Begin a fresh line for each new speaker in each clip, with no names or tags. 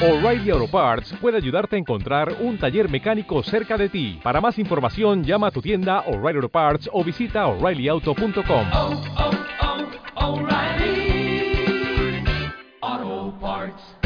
O'Reilly Auto Parts puede ayudarte a encontrar un taller mecánico cerca de ti. Para más información, llama a tu tienda O'Reilly Auto Parts o visita oreillyauto.com.
oh, oh, O'Reilly Auto Parts.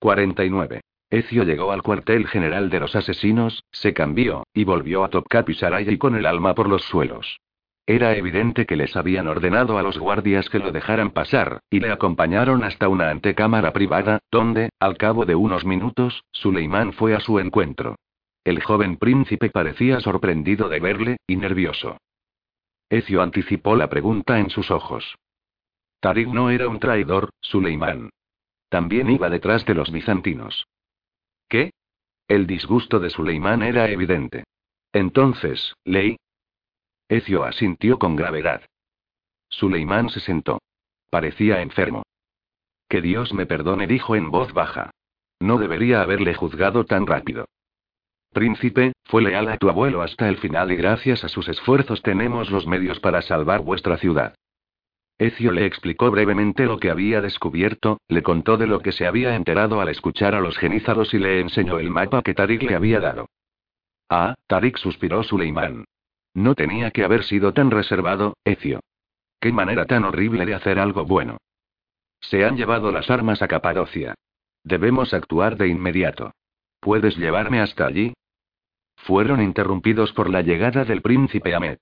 49. Ezio llegó al cuartel general de los asesinos, se cambió, y volvió a Top Cap y Saraya y con el alma por los suelos. Era evidente que les habían ordenado a los guardias que lo dejaran pasar, y le acompañaron hasta una antecámara privada, donde, al cabo de unos minutos, Suleimán fue a su encuentro. El joven príncipe parecía sorprendido de verle, y nervioso. Ezio anticipó la pregunta en sus ojos. Tarik no era un traidor, Suleimán. También iba detrás de los bizantinos. ¿Qué? El disgusto de Suleimán era evidente. Entonces, Ley. Ezio asintió con gravedad. Suleimán se sentó. Parecía enfermo. Que Dios me perdone, dijo en voz baja. No debería haberle juzgado tan rápido. Príncipe, fue leal a tu abuelo hasta el final y gracias a sus esfuerzos tenemos los medios para salvar vuestra ciudad. Ezio le explicó brevemente lo que había descubierto, le contó de lo que se había enterado al escuchar a los genízaros y le enseñó el mapa que Tarik le había dado. Ah, Tarik suspiró Suleimán. No tenía que haber sido tan reservado, Ezio. Qué manera tan horrible de hacer algo bueno. Se han llevado las armas a Capadocia. Debemos actuar de inmediato. ¿Puedes llevarme hasta allí? Fueron interrumpidos por la llegada del príncipe Ahmed.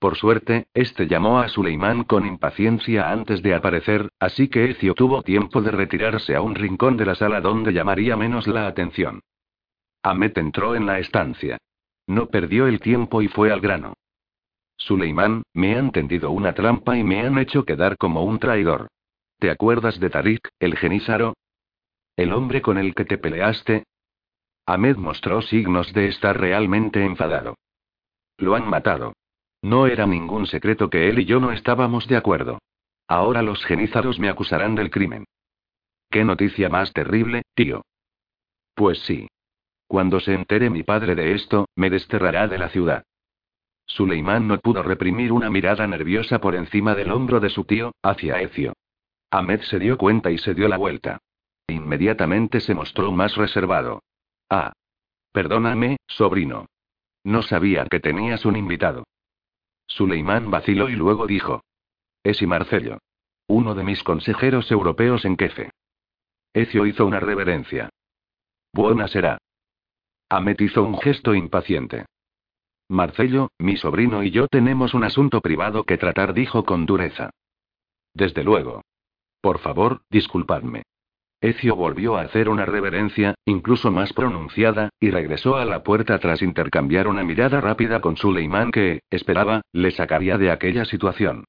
Por suerte, este llamó a Suleimán con impaciencia antes de aparecer, así que Ezio tuvo tiempo de retirarse a un rincón de la sala donde llamaría menos la atención. Ahmed entró en la estancia. No perdió el tiempo y fue al grano. Suleimán, me han tendido una trampa y me han hecho quedar como un traidor. ¿Te acuerdas de Tarik, el genízaro? ¿El hombre con el que te peleaste? Ahmed mostró signos de estar realmente enfadado. Lo han matado. No era ningún secreto que él y yo no estábamos de acuerdo. Ahora los genízaros me acusarán del crimen. ¿Qué noticia más terrible, tío? Pues sí. Cuando se entere mi padre de esto, me desterrará de la ciudad. Suleimán no pudo reprimir una mirada nerviosa por encima del hombro de su tío, hacia Ezio. Ahmed se dio cuenta y se dio la vuelta. Inmediatamente se mostró más reservado. Ah. Perdóname, sobrino. No sabía que tenías un invitado. Suleimán vaciló y luego dijo. Es Marcello. Uno de mis consejeros europeos en Kefe. Ezio hizo una reverencia. Buena será. Ahmed hizo un gesto impaciente. Marcello, mi sobrino y yo tenemos un asunto privado que tratar, dijo con dureza. Desde luego. Por favor, disculpadme. Ezio volvió a hacer una reverencia, incluso más pronunciada, y regresó a la puerta tras intercambiar una mirada rápida con Suleimán que, esperaba, le sacaría de aquella situación.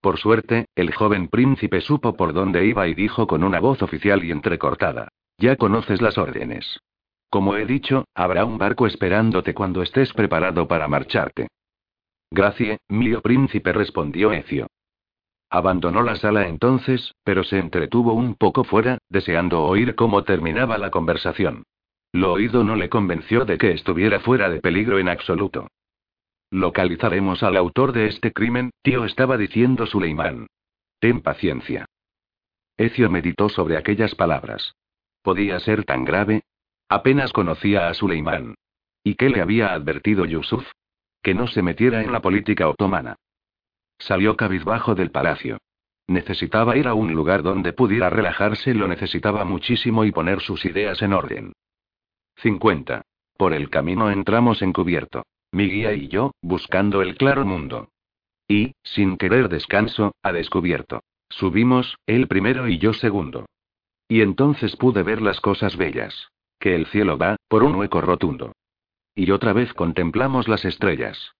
Por suerte, el joven príncipe supo por dónde iba y dijo con una voz oficial y entrecortada. Ya conoces las órdenes. Como he dicho, habrá un barco esperándote cuando estés preparado para marcharte. Gracias, mío príncipe, respondió Ezio. Abandonó la sala entonces, pero se entretuvo un poco fuera, deseando oír cómo terminaba la conversación. Lo oído no le convenció de que estuviera fuera de peligro en absoluto. Localizaremos al autor de este crimen, tío, estaba diciendo Suleimán. Ten paciencia. Ezio meditó sobre aquellas palabras. ¿Podía ser tan grave? Apenas conocía a Suleimán. ¿Y qué le había advertido Yusuf? Que no se metiera en la política otomana. Salió cabizbajo del palacio. Necesitaba ir a un lugar donde pudiera relajarse, lo necesitaba muchísimo y poner sus ideas en orden. 50. Por el camino entramos encubierto. Mi guía y yo, buscando el claro mundo. Y, sin querer descanso, a descubierto. Subimos, él primero y yo segundo. Y entonces pude ver las cosas bellas. Que el cielo va, por un hueco rotundo. Y otra vez contemplamos las estrellas.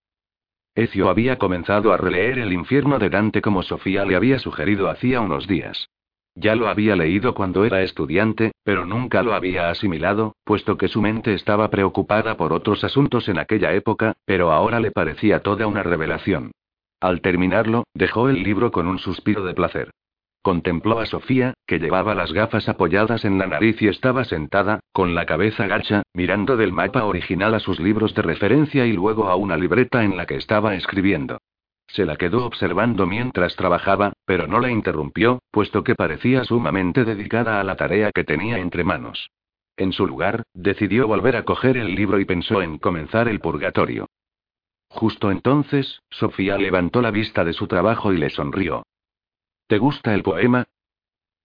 Ezio había comenzado a releer El infierno de Dante como Sofía le había sugerido hacía unos días. Ya lo había leído cuando era estudiante, pero nunca lo había asimilado, puesto que su mente estaba preocupada por otros asuntos en aquella época, pero ahora le parecía toda una revelación. Al terminarlo, dejó el libro con un suspiro de placer. Contempló a Sofía, que llevaba las gafas apoyadas en la nariz y estaba sentada, con la cabeza gacha, mirando del mapa original a sus libros de referencia y luego a una libreta en la que estaba escribiendo. Se la quedó observando mientras trabajaba, pero no la interrumpió, puesto que parecía sumamente dedicada a la tarea que tenía entre manos. En su lugar, decidió volver a coger el libro y pensó en comenzar el purgatorio. Justo entonces, Sofía levantó la vista de su trabajo y le sonrió. ¿Te gusta el poema?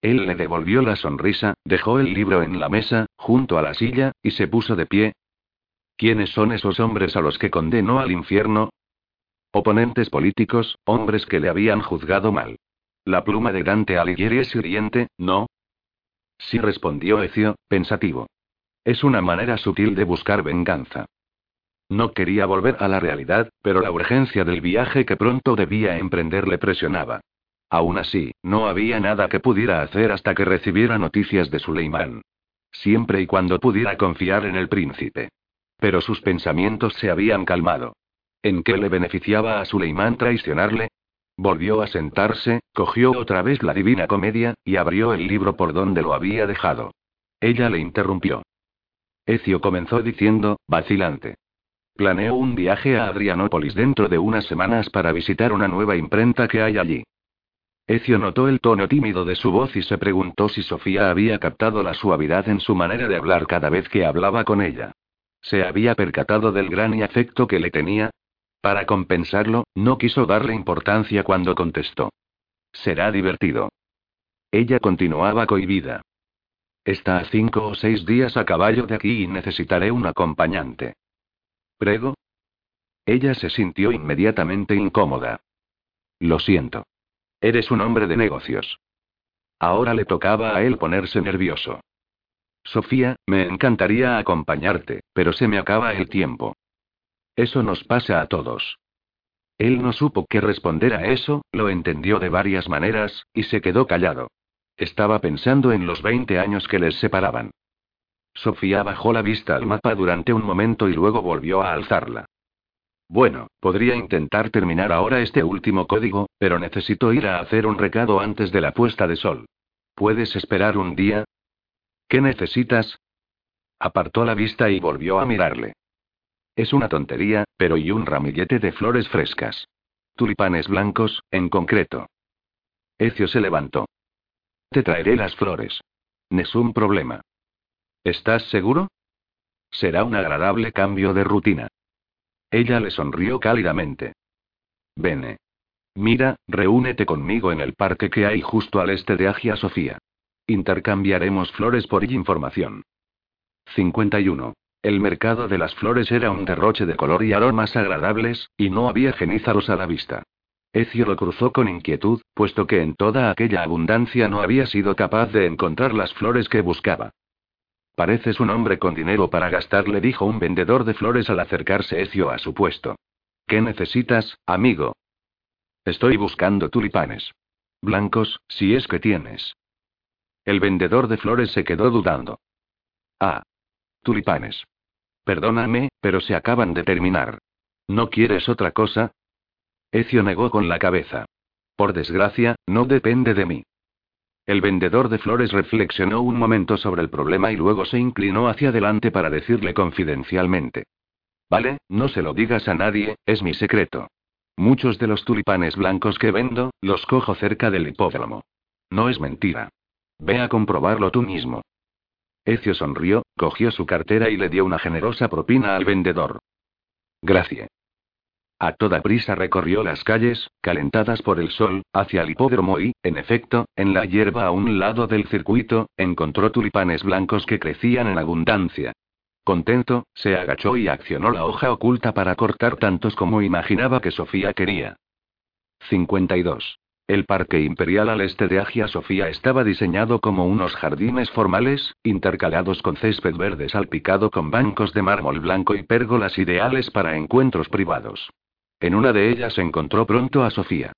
Él le devolvió la sonrisa, dejó el libro en la mesa, junto a la silla, y se puso de pie. ¿Quiénes son esos hombres a los que condenó al infierno? Oponentes políticos, hombres que le habían juzgado mal. La pluma de Dante Alighieri es hiriente, ¿no? Sí respondió Ecio, pensativo. Es una manera sutil de buscar venganza. No quería volver a la realidad, pero la urgencia del viaje que pronto debía emprender le presionaba. Aún así, no había nada que pudiera hacer hasta que recibiera noticias de Suleimán. Siempre y cuando pudiera confiar en el príncipe. Pero sus pensamientos se habían calmado. ¿En qué le beneficiaba a Suleimán traicionarle? Volvió a sentarse, cogió otra vez la divina comedia, y abrió el libro por donde lo había dejado. Ella le interrumpió. Ecio comenzó diciendo, vacilante. Planeo un viaje a Adrianópolis dentro de unas semanas para visitar una nueva imprenta que hay allí. Ecio notó el tono tímido de su voz y se preguntó si Sofía había captado la suavidad en su manera de hablar cada vez que hablaba con ella. ¿Se había percatado del gran afecto que le tenía? Para compensarlo, no quiso darle importancia cuando contestó. Será divertido. Ella continuaba cohibida. Está a cinco o seis días a caballo de aquí y necesitaré un acompañante. ¿Prego? Ella se sintió inmediatamente incómoda. Lo siento. Eres un hombre de negocios. Ahora le tocaba a él ponerse nervioso. Sofía, me encantaría acompañarte, pero se me acaba el tiempo. Eso nos pasa a todos. Él no supo qué responder a eso, lo entendió de varias maneras, y se quedó callado. Estaba pensando en los 20 años que les separaban. Sofía bajó la vista al mapa durante un momento y luego volvió a alzarla. Bueno, podría intentar terminar ahora este último código, pero necesito ir a hacer un recado antes de la puesta de sol. ¿Puedes esperar un día? ¿Qué necesitas? Apartó la vista y volvió a mirarle. Es una tontería, pero y un ramillete de flores frescas. Tulipanes blancos, en concreto. Ecio se levantó. Te traeré las flores. es un problema. ¿Estás seguro? Será un agradable cambio de rutina. Ella le sonrió cálidamente. Vene. Mira, reúnete conmigo en el parque que hay justo al este de Agia Sofía. Intercambiaremos flores por información. 51. El mercado de las flores era un derroche de color y aromas agradables, y no había genízaros a la vista. Ecio lo cruzó con inquietud, puesto que en toda aquella abundancia no había sido capaz de encontrar las flores que buscaba. Pareces un hombre con dinero para gastar, le dijo un vendedor de flores al acercarse Ecio a su puesto. ¿Qué necesitas, amigo? Estoy buscando tulipanes. Blancos, si es que tienes. El vendedor de flores se quedó dudando. Ah, Tulipanes. Perdóname, pero se acaban de terminar. ¿No quieres otra cosa? Ecio negó con la cabeza. Por desgracia, no depende de mí. El vendedor de flores reflexionó un momento sobre el problema y luego se inclinó hacia adelante para decirle confidencialmente. Vale, no se lo digas a nadie, es mi secreto. Muchos de los tulipanes blancos que vendo, los cojo cerca del hipódromo. No es mentira. Ve a comprobarlo tú mismo. Ecio sonrió, cogió su cartera y le dio una generosa propina al vendedor. Gracias. A toda prisa recorrió las calles, calentadas por el sol, hacia el hipódromo y, en efecto, en la hierba a un lado del circuito, encontró tulipanes blancos que crecían en abundancia. Contento, se agachó y accionó la hoja oculta para cortar tantos como imaginaba que Sofía quería. 52. El Parque Imperial al este de Agia Sofía estaba diseñado como unos jardines formales, intercalados con césped verde salpicado con bancos de mármol blanco y pérgolas ideales para encuentros privados. En una de ellas encontró pronto a Sofía.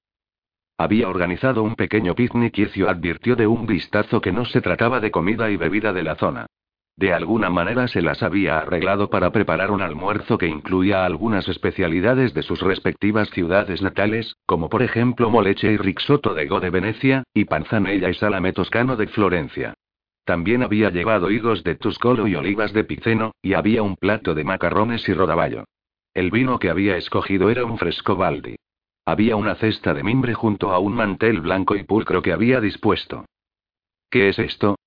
Había organizado un pequeño picnic y Ezio advirtió de un vistazo que no se trataba de comida y bebida de la zona. De alguna manera se las había arreglado para preparar un almuerzo que incluía algunas especialidades de sus respectivas ciudades natales, como por ejemplo moleche y rixoto de Go de Venecia, y panzanella y salame toscano de Florencia. También había llevado higos de Tuscolo y olivas de Piceno, y había un plato de macarrones y rodaballo. El vino que había escogido era un fresco baldi. Había una cesta de mimbre junto a un mantel blanco y pulcro que había dispuesto. ¿Qué es esto?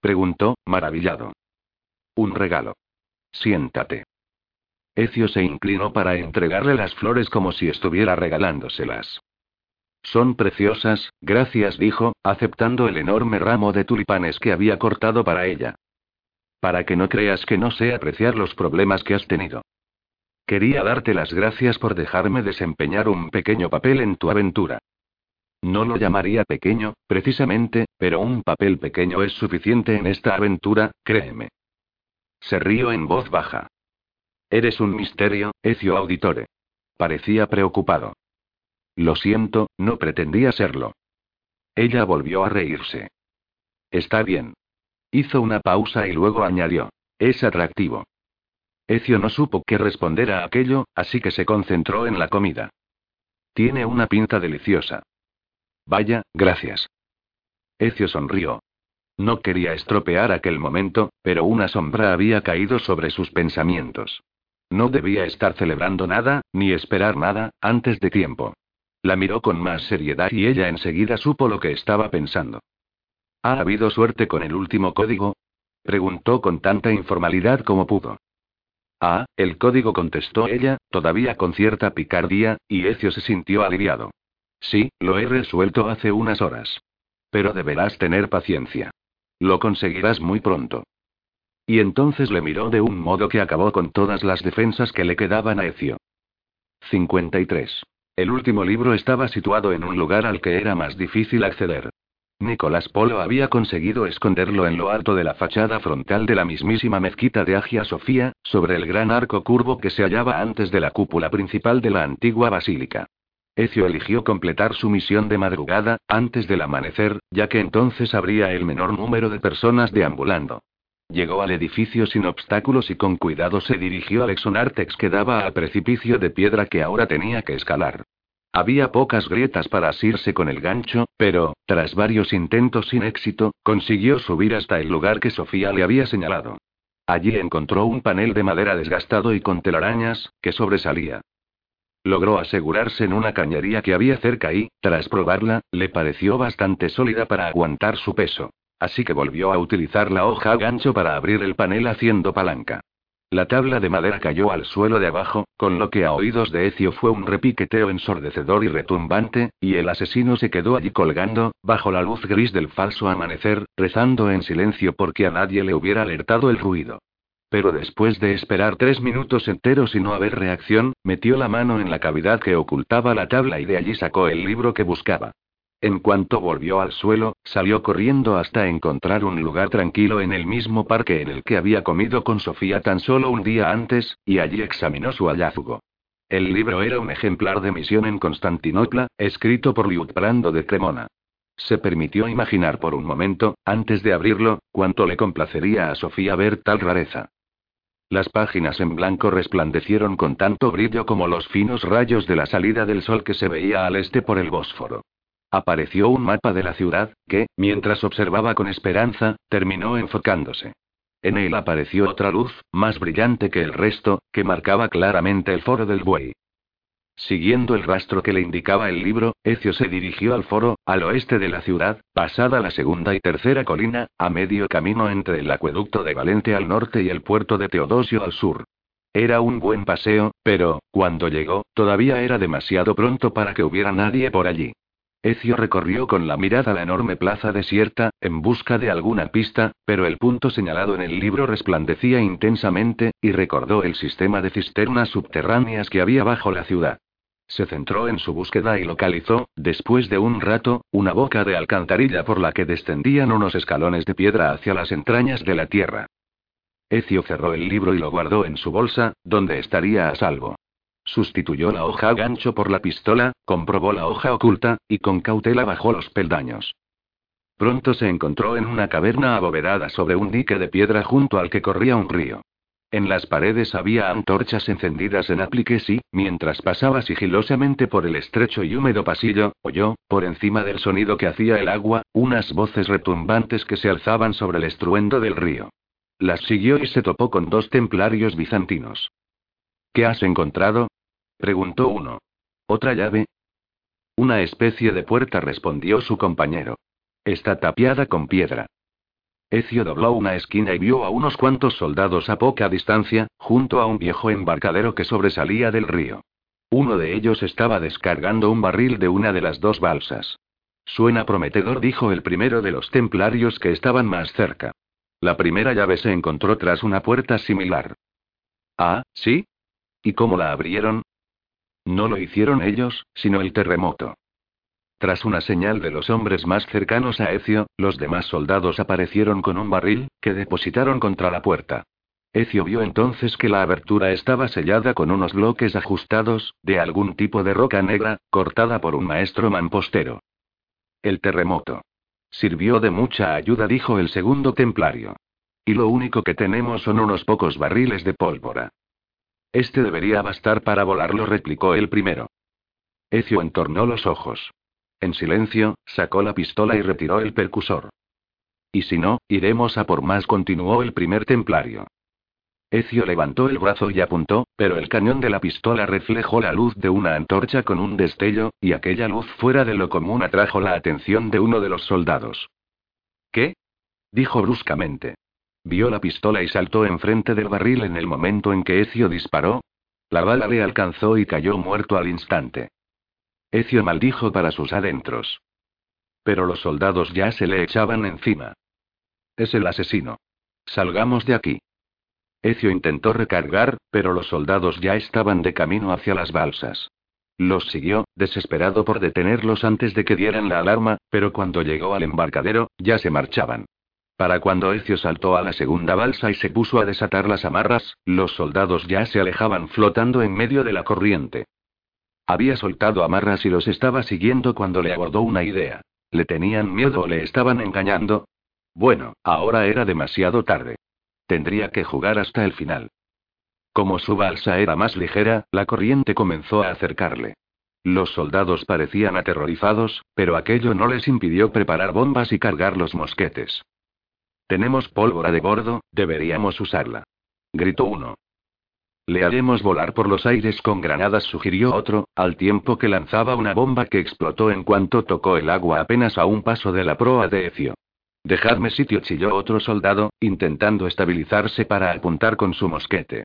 preguntó, maravillado. Un regalo. Siéntate. Ecio se inclinó para entregarle las flores como si estuviera regalándoselas. Son preciosas, gracias, dijo, aceptando el enorme ramo de tulipanes que había cortado para ella. Para que no creas que no sé apreciar los problemas que has tenido. Quería darte las gracias por dejarme desempeñar un pequeño papel en tu aventura. No lo llamaría pequeño, precisamente, pero un papel pequeño es suficiente en esta aventura, créeme. Se rió en voz baja. Eres un misterio, Ecio Auditore. Parecía preocupado. Lo siento, no pretendía serlo. Ella volvió a reírse. Está bien. Hizo una pausa y luego añadió. Es atractivo. Ecio no supo qué responder a aquello, así que se concentró en la comida. Tiene una pinta deliciosa. Vaya, gracias. Ecio sonrió. No quería estropear aquel momento, pero una sombra había caído sobre sus pensamientos. No debía estar celebrando nada, ni esperar nada, antes de tiempo. La miró con más seriedad y ella enseguida supo lo que estaba pensando. ¿Ha habido suerte con el último código? Preguntó con tanta informalidad como pudo. Ah, el código contestó ella, todavía con cierta picardía, y Ecio se sintió aliviado. Sí, lo he resuelto hace unas horas. Pero deberás tener paciencia. Lo conseguirás muy pronto. Y entonces le miró de un modo que acabó con todas las defensas que le quedaban a Ecio. 53. El último libro estaba situado en un lugar al que era más difícil acceder. Nicolás Polo había conseguido esconderlo en lo alto de la fachada frontal de la mismísima mezquita de Agia Sofía, sobre el gran arco curvo que se hallaba antes de la cúpula principal de la antigua basílica. Ecio eligió completar su misión de madrugada, antes del amanecer, ya que entonces habría el menor número de personas deambulando. Llegó al edificio sin obstáculos y con cuidado se dirigió al exonártex que daba al precipicio de piedra que ahora tenía que escalar. Había pocas grietas para asirse con el gancho, pero, tras varios intentos sin éxito, consiguió subir hasta el lugar que Sofía le había señalado. Allí encontró un panel de madera desgastado y con telarañas, que sobresalía. Logró asegurarse en una cañería que había cerca y, tras probarla, le pareció bastante sólida para aguantar su peso. Así que volvió a utilizar la hoja gancho para abrir el panel haciendo palanca. La tabla de madera cayó al suelo de abajo, con lo que a oídos de Ecio fue un repiqueteo ensordecedor y retumbante, y el asesino se quedó allí colgando, bajo la luz gris del falso amanecer, rezando en silencio porque a nadie le hubiera alertado el ruido. Pero después de esperar tres minutos enteros y no haber reacción, metió la mano en la cavidad que ocultaba la tabla y de allí sacó el libro que buscaba. En cuanto volvió al suelo, salió corriendo hasta encontrar un lugar tranquilo en el mismo parque en el que había comido con Sofía tan solo un día antes, y allí examinó su hallazgo. El libro era un ejemplar de Misión en Constantinopla, escrito por Liutprando de Cremona. Se permitió imaginar por un momento, antes de abrirlo, cuánto le complacería a Sofía ver tal rareza. Las páginas en blanco resplandecieron con tanto brillo como los finos rayos de la salida del sol que se veía al este por el Bósforo. Apareció un mapa de la ciudad, que, mientras observaba con esperanza, terminó enfocándose. En él apareció otra luz, más brillante que el resto, que marcaba claramente el foro del buey. Siguiendo el rastro que le indicaba el libro, Ecio se dirigió al foro, al oeste de la ciudad, pasada la segunda y tercera colina, a medio camino entre el acueducto de Valente al norte y el puerto de Teodosio al sur. Era un buen paseo, pero, cuando llegó, todavía era demasiado pronto para que hubiera nadie por allí. Ecio recorrió con la mirada la enorme plaza desierta, en busca de alguna pista, pero el punto señalado en el libro resplandecía intensamente, y recordó el sistema de cisternas subterráneas que había bajo la ciudad. Se centró en su búsqueda y localizó, después de un rato, una boca de alcantarilla por la que descendían unos escalones de piedra hacia las entrañas de la tierra. Ecio cerró el libro y lo guardó en su bolsa, donde estaría a salvo. Sustituyó la hoja gancho por la pistola, comprobó la hoja oculta, y con cautela bajó los peldaños. Pronto se encontró en una caverna abovedada sobre un dique de piedra junto al que corría un río. En las paredes había antorchas encendidas en apliques y, mientras pasaba sigilosamente por el estrecho y húmedo pasillo, oyó, por encima del sonido que hacía el agua, unas voces retumbantes que se alzaban sobre el estruendo del río. Las siguió y se topó con dos templarios bizantinos. ¿Qué has encontrado? Preguntó uno. ¿Otra llave? Una especie de puerta, respondió su compañero. Está tapiada con piedra. Ezio dobló una esquina y vio a unos cuantos soldados a poca distancia, junto a un viejo embarcadero que sobresalía del río. Uno de ellos estaba descargando un barril de una de las dos balsas. Suena prometedor, dijo el primero de los templarios que estaban más cerca. La primera llave se encontró tras una puerta similar. Ah, ¿sí? ¿Y cómo la abrieron? No lo hicieron ellos, sino el terremoto. Tras una señal de los hombres más cercanos a Ecio, los demás soldados aparecieron con un barril, que depositaron contra la puerta. Ecio vio entonces que la abertura estaba sellada con unos bloques ajustados, de algún tipo de roca negra, cortada por un maestro mampostero. El terremoto. Sirvió de mucha ayuda, dijo el segundo templario. Y lo único que tenemos son unos pocos barriles de pólvora. Este debería bastar para volarlo, replicó el primero. Ecio entornó los ojos. En silencio, sacó la pistola y retiró el percusor. Y si no, iremos a por más, continuó el primer templario. Ecio levantó el brazo y apuntó, pero el cañón de la pistola reflejó la luz de una antorcha con un destello, y aquella luz fuera de lo común atrajo la atención de uno de los soldados. ¿Qué? dijo bruscamente. Vio la pistola y saltó enfrente del barril en el momento en que Ecio disparó. La bala le alcanzó y cayó muerto al instante. Ecio maldijo para sus adentros. Pero los soldados ya se le echaban encima. Es el asesino. Salgamos de aquí. Ecio intentó recargar, pero los soldados ya estaban de camino hacia las balsas. Los siguió, desesperado por detenerlos antes de que dieran la alarma, pero cuando llegó al embarcadero, ya se marchaban. Para cuando Ecio saltó a la segunda balsa y se puso a desatar las amarras, los soldados ya se alejaban flotando en medio de la corriente. Había soltado amarras y los estaba siguiendo cuando le abordó una idea. ¿Le tenían miedo o le estaban engañando? Bueno, ahora era demasiado tarde. Tendría que jugar hasta el final. Como su balsa era más ligera, la corriente comenzó a acercarle. Los soldados parecían aterrorizados, pero aquello no les impidió preparar bombas y cargar los mosquetes. Tenemos pólvora de bordo, deberíamos usarla. Gritó uno. Le haremos volar por los aires con granadas, sugirió otro, al tiempo que lanzaba una bomba que explotó en cuanto tocó el agua apenas a un paso de la proa de Ecio. Dejadme sitio, chilló otro soldado, intentando estabilizarse para apuntar con su mosquete.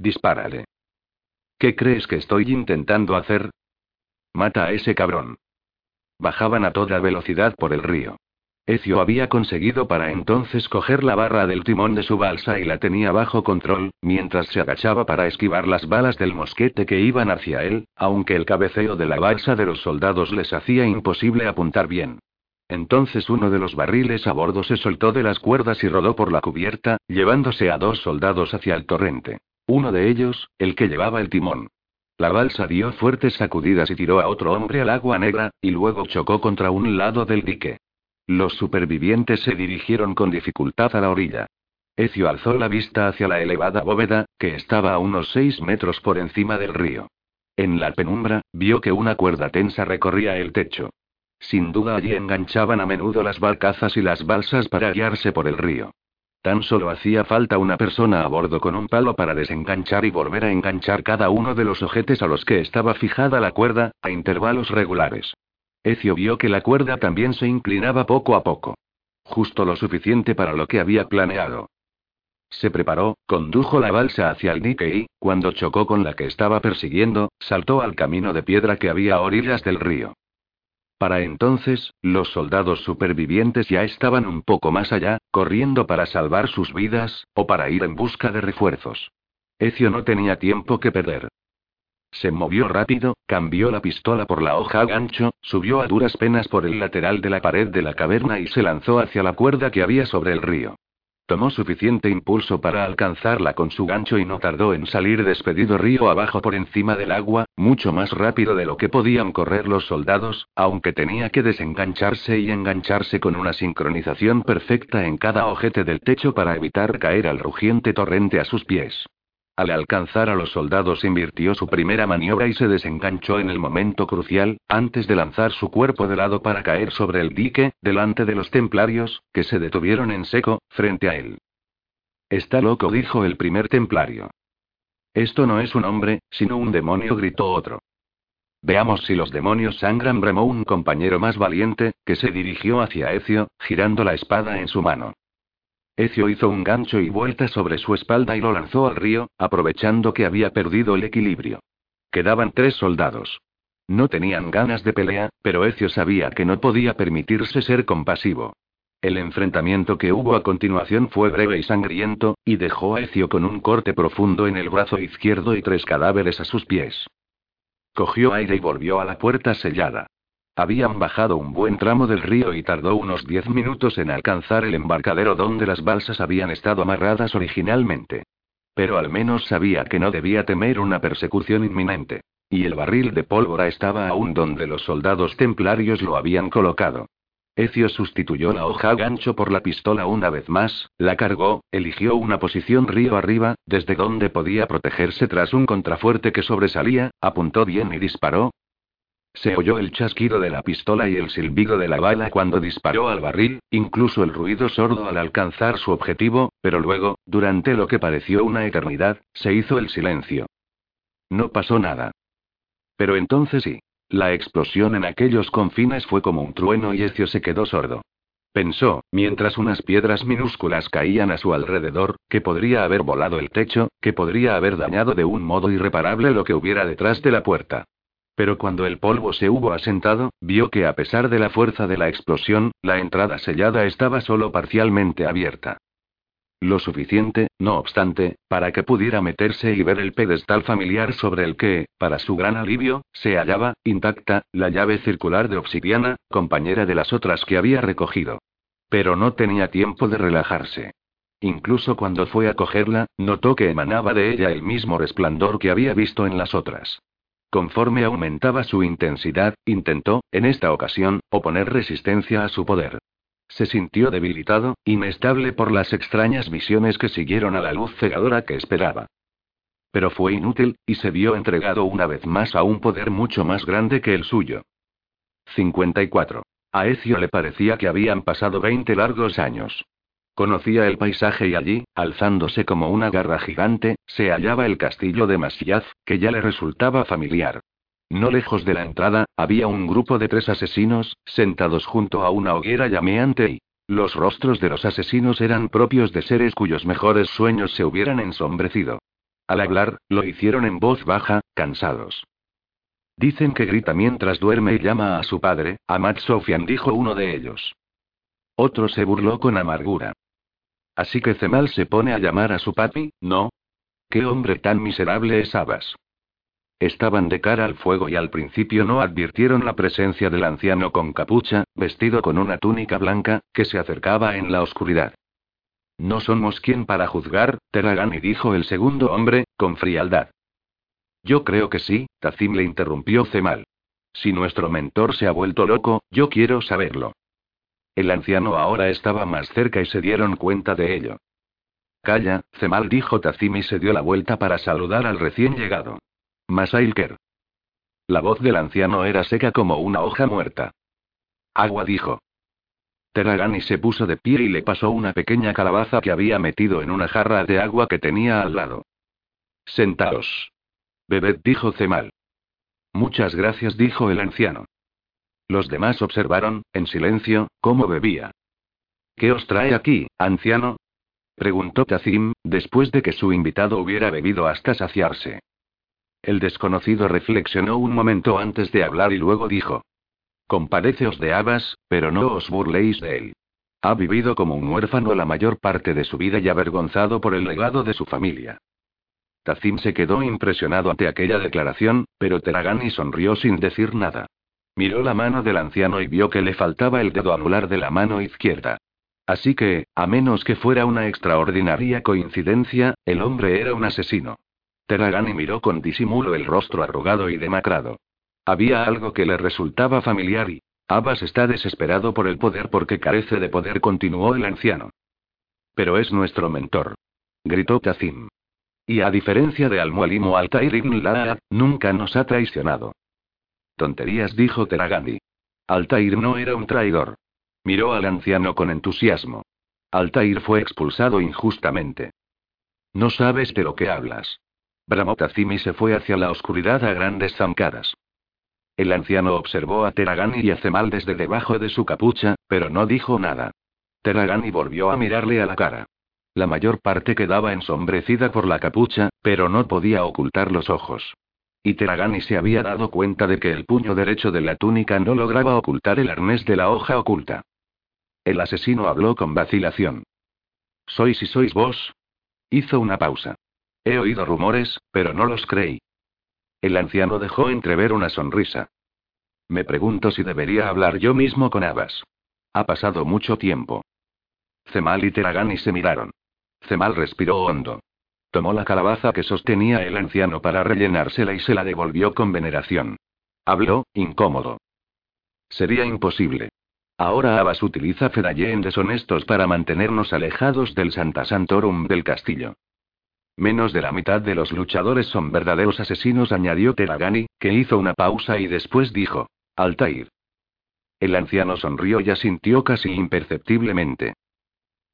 Dispárale. ¿Qué crees que estoy intentando hacer? Mata a ese cabrón. Bajaban a toda velocidad por el río. Ecio había conseguido para entonces coger la barra del timón de su balsa y la tenía bajo control, mientras se agachaba para esquivar las balas del mosquete que iban hacia él, aunque el cabeceo de la balsa de los soldados les hacía imposible apuntar bien. Entonces uno de los barriles a bordo se soltó de las cuerdas y rodó por la cubierta, llevándose a dos soldados hacia el torrente. Uno de ellos, el que llevaba el timón. La balsa dio fuertes sacudidas y tiró a otro hombre al agua negra, y luego chocó contra un lado del dique. Los supervivientes se dirigieron con dificultad a la orilla. Ecio alzó la vista hacia la elevada bóveda, que estaba a unos seis metros por encima del río. En la penumbra, vio que una cuerda tensa recorría el techo. Sin duda allí enganchaban a menudo las barcazas y las balsas para guiarse por el río. Tan solo hacía falta una persona a bordo con un palo para desenganchar y volver a enganchar cada uno de los ojetes a los que estaba fijada la cuerda, a intervalos regulares. Ecio vio que la cuerda también se inclinaba poco a poco. Justo lo suficiente para lo que había planeado. Se preparó, condujo la balsa hacia el dique y, cuando chocó con la que estaba persiguiendo, saltó al camino de piedra que había a orillas del río. Para entonces, los soldados supervivientes ya estaban un poco más allá, corriendo para salvar sus vidas, o para ir en busca de refuerzos. Ecio no tenía tiempo que perder. Se movió rápido, cambió la pistola por la hoja gancho, subió a duras penas por el lateral de la pared de la caverna y se lanzó hacia la cuerda que había sobre el río. Tomó suficiente impulso para alcanzarla con su gancho y no tardó en salir despedido río abajo por encima del agua, mucho más rápido de lo que podían correr los soldados, aunque tenía que desengancharse y engancharse con una sincronización perfecta en cada ojete del techo para evitar caer al rugiente torrente a sus pies. Al alcanzar a los soldados invirtió su primera maniobra y se desenganchó en el momento crucial, antes de lanzar su cuerpo de lado para caer sobre el dique, delante de los templarios, que se detuvieron en seco, frente a él. Está loco, dijo el primer templario. Esto no es un hombre, sino un demonio, gritó otro. Veamos si los demonios sangran, bramó un compañero más valiente, que se dirigió hacia Ecio, girando la espada en su mano. Ecio hizo un gancho y vuelta sobre su espalda y lo lanzó al río, aprovechando que había perdido el equilibrio. Quedaban tres soldados. No tenían ganas de pelea, pero Ecio sabía que no podía permitirse ser compasivo. El enfrentamiento que hubo a continuación fue breve y sangriento, y dejó a Ecio con un corte profundo en el brazo izquierdo y tres cadáveres a sus pies. Cogió aire y volvió a la puerta sellada. Habían bajado un buen tramo del río y tardó unos diez minutos en alcanzar el embarcadero donde las balsas habían estado amarradas originalmente. Pero al menos sabía que no debía temer una persecución inminente. Y el barril de pólvora estaba aún donde los soldados templarios lo habían colocado. Ecio sustituyó la hoja gancho por la pistola una vez más, la cargó, eligió una posición río arriba, desde donde podía protegerse tras un contrafuerte que sobresalía, apuntó bien y disparó. Se oyó el chasquido de la pistola y el silbido de la bala cuando disparó al barril, incluso el ruido sordo al alcanzar su objetivo, pero luego, durante lo que pareció una eternidad, se hizo el silencio. No pasó nada. Pero entonces sí. La explosión en aquellos confines fue como un trueno y Ecio se quedó sordo. Pensó, mientras unas piedras minúsculas caían a su alrededor, que podría haber volado el techo, que podría haber dañado de un modo irreparable lo que hubiera detrás de la puerta. Pero cuando el polvo se hubo asentado, vio que a pesar de la fuerza de la explosión, la entrada sellada estaba solo parcialmente abierta. Lo suficiente, no obstante, para que pudiera meterse y ver el pedestal familiar sobre el que, para su gran alivio, se hallaba, intacta, la llave circular de obsidiana, compañera de las otras que había recogido. Pero no tenía tiempo de relajarse. Incluso cuando fue a cogerla, notó que emanaba de ella el mismo resplandor que había visto en las otras. Conforme aumentaba su intensidad, intentó, en esta ocasión, oponer resistencia a su poder. Se sintió debilitado, inestable por las extrañas visiones que siguieron a la luz cegadora que esperaba. Pero fue inútil, y se vio entregado una vez más a un poder mucho más grande que el suyo. 54. A Ecio le parecía que habían pasado 20 largos años. Conocía el paisaje y allí, alzándose como una garra gigante, se hallaba el castillo de Masyaz, que ya le resultaba familiar. No lejos de la entrada, había un grupo de tres asesinos, sentados junto a una hoguera llameante y... Los rostros de los asesinos eran propios de seres cuyos mejores sueños se hubieran ensombrecido. Al hablar, lo hicieron en voz baja, cansados. Dicen que grita mientras duerme y llama a su padre, Amat Sofian dijo uno de ellos. Otro se burló con amargura. Así que Cemal se pone a llamar a su papi, ¿no? ¿Qué hombre tan miserable es Abbas? Estaban de cara al fuego y al principio no advirtieron la presencia del anciano con capucha, vestido con una túnica blanca, que se acercaba en la oscuridad. No somos quien para juzgar, Teragani dijo el segundo hombre, con frialdad. Yo creo que sí, Tazim le interrumpió Cemal. Si nuestro mentor se ha vuelto loco, yo quiero saberlo. El anciano ahora estaba más cerca y se dieron cuenta de ello. Calla, Cemal dijo Tazim y se dio la vuelta para saludar al recién llegado. Masailker. La voz del anciano era seca como una hoja muerta. Agua dijo. Teragani se puso de pie y le pasó una pequeña calabaza que había metido en una jarra de agua que tenía al lado. Sentaos. Bebed dijo Cemal. Muchas gracias, dijo el anciano. Los demás observaron, en silencio, cómo bebía. ¿Qué os trae aquí, anciano? preguntó Tazim, después de que su invitado hubiera bebido hasta saciarse. El desconocido reflexionó un momento antes de hablar y luego dijo. Compadeceos de Abbas, pero no os burléis de él. Ha vivido como un huérfano la mayor parte de su vida y avergonzado por el legado de su familia. Tazim se quedó impresionado ante aquella declaración, pero Teragani sonrió sin decir nada. Miró la mano del anciano y vio que le faltaba el dedo anular de la mano izquierda. Así que, a menos que fuera una extraordinaria coincidencia, el hombre era un asesino. Teragani miró con disimulo el rostro arrugado y demacrado. Había algo que le resultaba familiar y. Abbas está desesperado por el poder porque carece de poder, continuó el anciano. Pero es nuestro mentor. Gritó Tazim. Y a diferencia de Al-Mualim o Altair ibn Laad, nunca nos ha traicionado. Tonterías, dijo Teragani. Altair no era un traidor. Miró al anciano con entusiasmo. Altair fue expulsado injustamente. No sabes de lo que hablas. Bramó Tazimi se fue hacia la oscuridad a grandes zancadas. El anciano observó a Teragani y a Cemal desde debajo de su capucha, pero no dijo nada. Teragani volvió a mirarle a la cara. La mayor parte quedaba ensombrecida por la capucha, pero no podía ocultar los ojos. Y Teragani se había dado cuenta de que el puño derecho de la túnica no lograba ocultar el arnés de la hoja oculta. El asesino habló con vacilación. ¿Sois y sois vos? Hizo una pausa. He oído rumores, pero no los creí. El anciano dejó entrever una sonrisa. Me pregunto si debería hablar yo mismo con Abbas. Ha pasado mucho tiempo. Cemal y Teragani se miraron. Cemal respiró hondo. Tomó la calabaza que sostenía el anciano para rellenársela y se la devolvió con veneración. Habló, incómodo. Sería imposible. Ahora Abbas utiliza Fedayeen deshonestos para mantenernos alejados del Santa Santorum del castillo. Menos de la mitad de los luchadores son verdaderos asesinos, añadió Teragani, que hizo una pausa y después dijo: Altair. El anciano sonrió y asintió casi imperceptiblemente.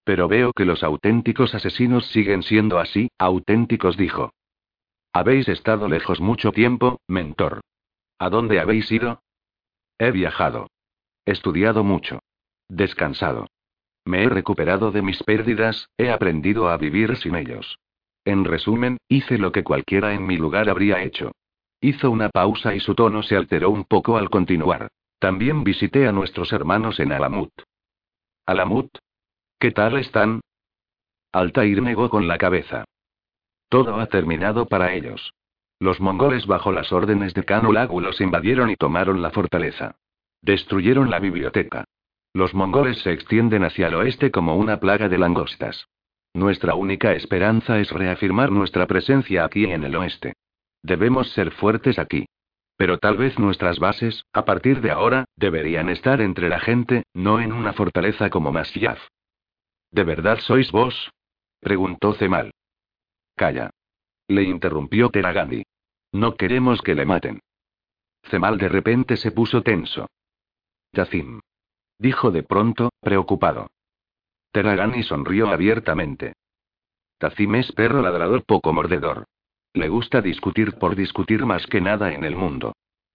Pero veo que los auténticos asesinos siguen siendo así, auténticos, dijo. Habéis estado lejos mucho tiempo, mentor. ¿A dónde habéis ido? He viajado. Estudiado mucho. Descansado. Me he recuperado de mis pérdidas, he aprendido a vivir sin ellos. En resumen, hice lo que cualquiera en mi lugar habría hecho. Hizo una pausa y su tono se alteró un poco al continuar. También visité a nuestros hermanos en Alamut. ¿Alamut? ¿Qué tal están? Altair negó con la cabeza. Todo ha terminado para ellos. Los mongoles bajo las órdenes de Khan los invadieron y tomaron la fortaleza. Destruyeron la biblioteca. Los mongoles se extienden hacia el oeste como una plaga de langostas. Nuestra única esperanza es reafirmar nuestra presencia aquí en el oeste. Debemos ser fuertes aquí. Pero tal vez nuestras bases, a partir de ahora, deberían estar entre la gente, no en una fortaleza como Masyaf. ¿De verdad sois vos? preguntó Cemal. Calla. Le interrumpió Teragandi. No queremos que le maten. Cemal de repente se puso tenso. Yacim. Dijo de pronto, preocupado. Teragani sonrió abiertamente. Tazim es perro ladrador poco mordedor. Le gusta discutir por discutir más que nada en el mundo.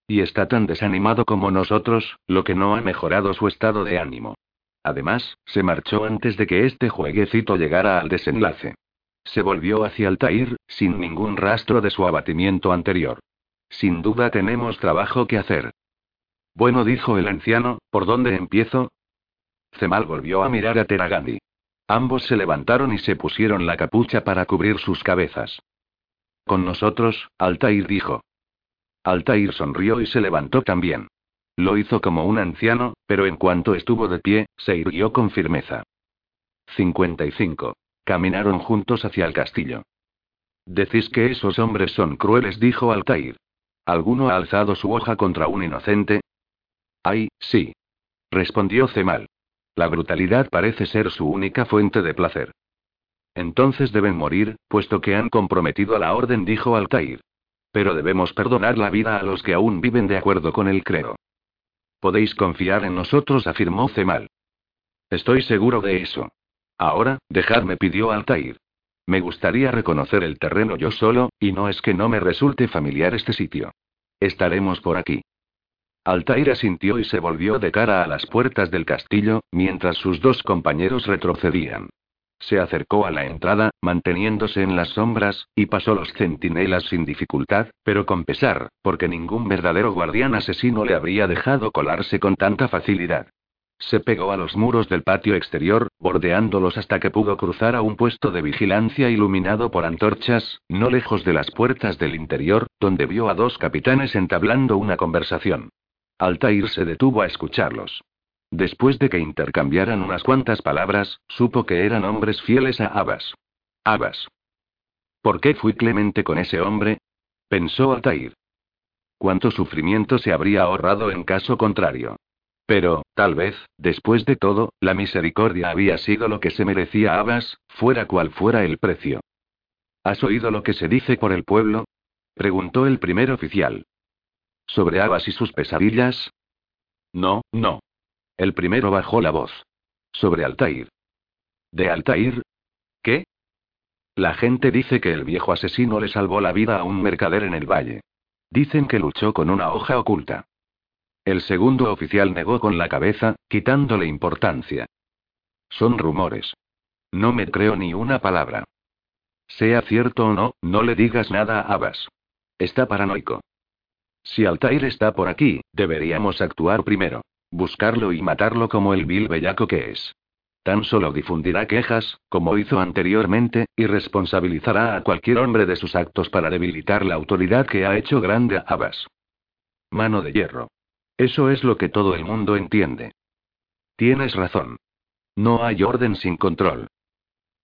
Y está tan desanimado como nosotros, lo que no ha mejorado su estado de ánimo. Además, se marchó antes de que este jueguecito llegara al desenlace. Se volvió hacia Altair, sin ningún rastro de su abatimiento anterior. Sin duda tenemos trabajo que hacer. Bueno, dijo el anciano, ¿por dónde empiezo? Cemal volvió a mirar a Teragandi. Ambos se levantaron y se pusieron la capucha para cubrir sus cabezas. Con nosotros, Altair dijo. Altair sonrió y se levantó también. Lo hizo como un anciano, pero en cuanto estuvo de pie, se irguió con firmeza. 55. Caminaron juntos hacia el castillo. Decís que esos hombres son crueles, dijo Altair. ¿Alguno ha alzado su hoja contra un inocente? Ay, sí. Respondió Cemal. La brutalidad parece ser su única fuente de placer. Entonces deben morir, puesto que han comprometido a la orden, dijo Altair. Pero debemos perdonar la vida a los que aún viven de acuerdo con el credo. Podéis confiar en nosotros, afirmó Cemal. Estoy seguro de eso. Ahora, dejadme, pidió Altair. Me gustaría reconocer el terreno yo solo, y no es que no me resulte familiar este sitio. Estaremos por aquí. Altair asintió y se volvió de cara a las puertas del castillo, mientras sus dos compañeros retrocedían. Se acercó a la entrada, manteniéndose en las sombras, y pasó los centinelas sin dificultad, pero con pesar, porque ningún verdadero guardián asesino le habría dejado colarse con tanta facilidad. Se pegó a los muros del patio exterior, bordeándolos hasta que pudo cruzar a un puesto de vigilancia iluminado por antorchas, no lejos de las puertas del interior, donde vio a dos capitanes entablando una conversación. Altair se detuvo a escucharlos. Después de que intercambiaran unas cuantas palabras, supo que eran hombres fieles a Abbas. Abbas. ¿Por qué fui clemente con ese hombre? Pensó Altair. ¿Cuánto sufrimiento se habría ahorrado en caso contrario? Pero, tal vez, después de todo, la misericordia había sido lo que se merecía Abbas, fuera cual fuera el precio. ¿Has oído lo que se dice por el pueblo? preguntó el primer oficial. ¿Sobre Abbas y sus pesadillas? No, no. El primero bajó la voz. Sobre Altair. ¿De Altair? ¿Qué? La gente dice que el viejo asesino le salvó la vida a un mercader en el valle. Dicen que luchó con una hoja oculta. El segundo oficial negó con la cabeza, quitándole importancia. Son rumores. No me creo ni una palabra. Sea cierto o no, no le digas nada a Abbas. Está paranoico. Si Altair está por aquí, deberíamos actuar primero. Buscarlo y matarlo como el vil bellaco que es. Tan solo difundirá quejas, como hizo anteriormente, y responsabilizará a cualquier hombre de sus actos para debilitar la autoridad que ha hecho grande a Abbas. Mano de hierro. Eso es lo que todo el mundo entiende. Tienes razón. No hay orden sin control.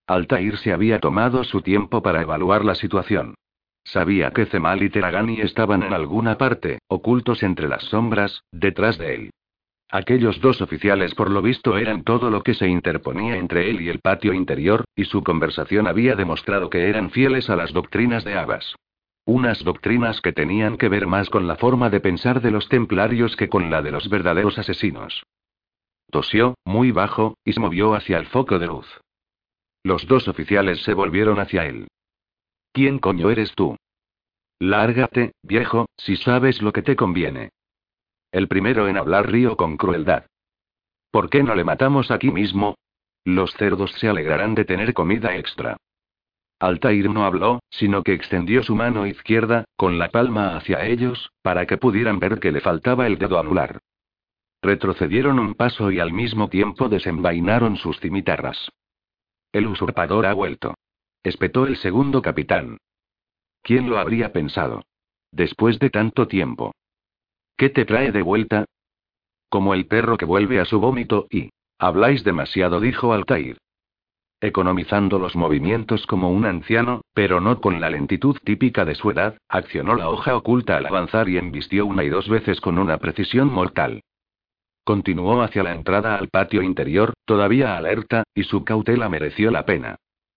Altair se había tomado su tiempo para evaluar la situación. Sabía que Zemal y Teragani estaban en alguna parte, ocultos entre las sombras, detrás de él. Aquellos dos oficiales por lo visto eran todo lo que se interponía entre él y el patio interior, y su conversación había demostrado que eran fieles a las doctrinas de Abbas. Unas doctrinas que tenían que ver más con la forma de pensar de los templarios que con la de los verdaderos asesinos. Tosió, muy bajo, y se movió hacia el foco de luz. Los dos oficiales se volvieron hacia él. ¿Quién coño eres tú? Lárgate, viejo, si sabes lo que te conviene. El primero en hablar río con crueldad. ¿Por qué no le matamos aquí mismo? Los cerdos se alegrarán de tener comida extra. Altair no habló, sino que extendió su mano izquierda, con la palma hacia ellos, para que pudieran ver que le faltaba el dedo anular. Retrocedieron un paso y al mismo tiempo desenvainaron sus cimitarras. El usurpador ha vuelto. Espetó el segundo capitán. ¿Quién lo habría pensado? Después de tanto tiempo. ¿Qué te trae de vuelta? Como el perro que vuelve a su vómito y... Habláis demasiado, dijo Altair. Economizando los movimientos como un anciano, pero no con la lentitud típica de su edad, accionó la hoja oculta al avanzar y embistió una y dos veces con una precisión mortal. Continuó hacia la entrada al patio interior, todavía alerta, y su cautela mereció la pena.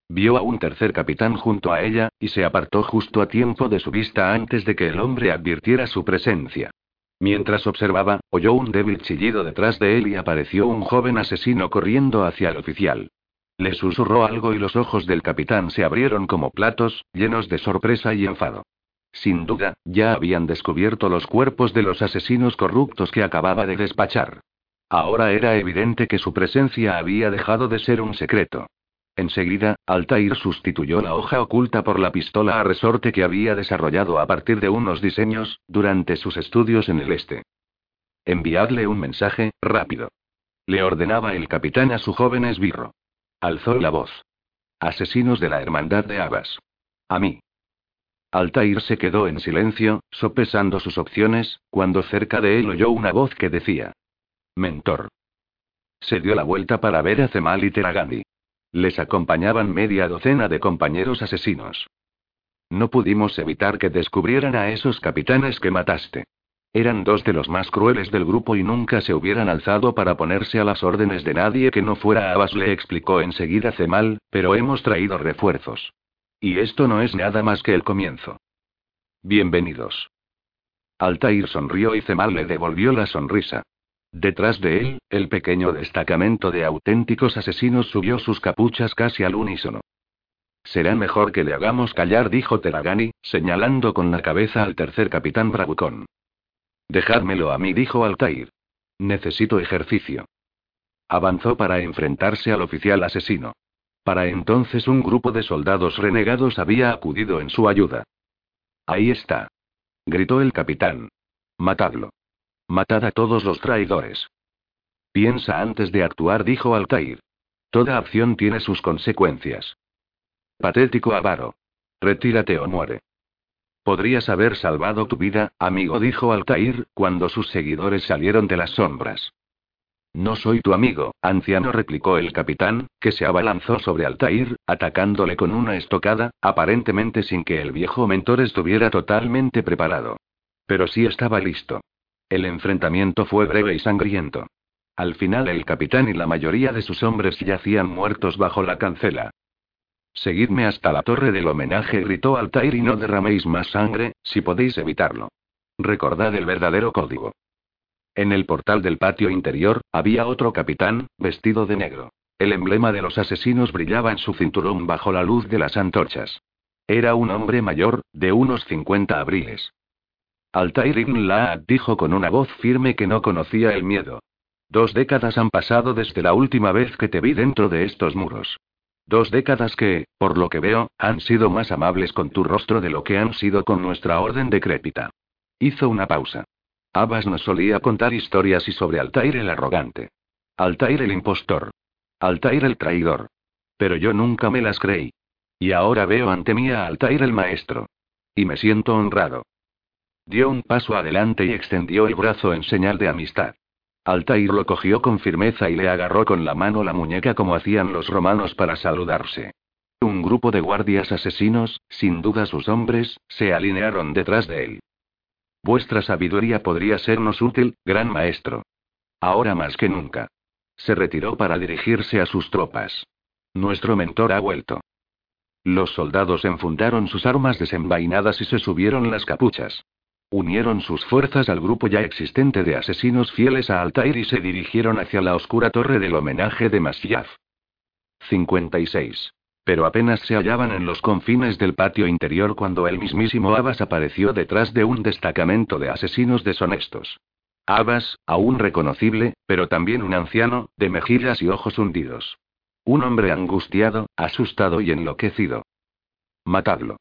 Vio a un tercer capitán junto a ella, y se apartó justo a tiempo de su vista antes de que el hombre advirtiera su presencia. Mientras observaba, oyó un débil chillido detrás de él y apareció un joven asesino corriendo hacia el oficial. Le susurró algo y los ojos del capitán se abrieron como platos, llenos de sorpresa y enfado. Sin duda, ya habían descubierto los cuerpos de los asesinos corruptos que acababa de despachar. Ahora era evidente que su presencia había dejado de ser un secreto. Enseguida, Altair sustituyó la hoja oculta por la pistola a resorte que había desarrollado a partir de unos diseños, durante sus estudios en el este. Enviadle un mensaje, rápido. Le ordenaba el capitán a su joven esbirro. Alzó la voz. Asesinos de la Hermandad de Abbas. A mí. Altair se quedó en silencio, sopesando sus opciones, cuando cerca de él oyó una voz que decía. Mentor. Se dio la vuelta para ver a Zemal y. Les acompañaban media docena de compañeros asesinos. No pudimos evitar que descubrieran a esos capitanes que mataste. Eran dos de los más crueles del grupo y nunca se hubieran alzado para ponerse a las órdenes de nadie que no fuera Abbas, le explicó enseguida Cemal, pero hemos traído refuerzos. Y esto no es nada más que el comienzo. Bienvenidos. Altair sonrió y Cemal le devolvió la sonrisa. Detrás de él, el pequeño destacamento de auténticos asesinos subió sus capuchas casi al unísono. Será mejor que le hagamos callar, dijo Teragani, señalando con la cabeza al tercer capitán Bravucón. Dejádmelo a mí, dijo Altair. Necesito ejercicio. Avanzó para enfrentarse al oficial asesino. Para entonces un grupo de soldados renegados había acudido en su ayuda. Ahí está. Gritó el capitán. Matadlo. Matad a todos los traidores. Piensa antes de actuar, dijo Altair. Toda acción tiene sus consecuencias. Patético avaro. Retírate o muere. Podrías haber salvado tu vida, amigo, dijo Altair, cuando sus seguidores salieron de las sombras. No soy tu amigo, anciano, replicó el capitán, que se abalanzó sobre Altair, atacándole con una estocada, aparentemente sin que el viejo mentor estuviera totalmente preparado. Pero sí estaba listo. El enfrentamiento fue breve y sangriento. Al final el capitán y la mayoría de sus hombres yacían muertos bajo la cancela. Seguidme hasta la torre del homenaje, gritó Altair, y no derraméis más sangre, si podéis evitarlo. Recordad el verdadero código. En el portal del patio interior, había otro capitán, vestido de negro. El emblema de los asesinos brillaba en su cinturón bajo la luz de las antorchas. Era un hombre mayor, de unos 50 abriles. Altair ibn Laad dijo con una voz firme que no conocía el miedo. Dos décadas han pasado desde la última vez que te vi dentro de estos muros. Dos décadas que, por lo que veo, han sido más amables con tu rostro de lo que han sido con nuestra orden decrépita. Hizo una pausa. Abbas nos solía contar historias y sobre Altair el arrogante. Altair el impostor. Altair el traidor. Pero yo nunca me las creí. Y ahora veo ante mí a Altair el maestro. Y me siento honrado. Dio un paso adelante y extendió el brazo en señal de amistad. Altair lo cogió con firmeza y le agarró con la mano la muñeca como hacían los romanos para saludarse. Un grupo de guardias asesinos, sin duda sus hombres, se alinearon detrás de él. Vuestra sabiduría podría sernos útil, gran maestro. Ahora más que nunca. Se retiró para dirigirse a sus tropas. Nuestro mentor ha vuelto. Los soldados enfundaron sus armas desenvainadas y se subieron las capuchas. Unieron sus fuerzas al grupo ya existente de asesinos fieles a Altair y se dirigieron hacia la oscura torre del homenaje de Masyaf. 56. Pero apenas se hallaban en los confines del patio interior cuando el mismísimo Abbas apareció detrás de un destacamento de asesinos deshonestos. Abbas, aún reconocible, pero también un anciano, de mejillas y ojos hundidos. Un hombre angustiado, asustado y enloquecido. Matadlo.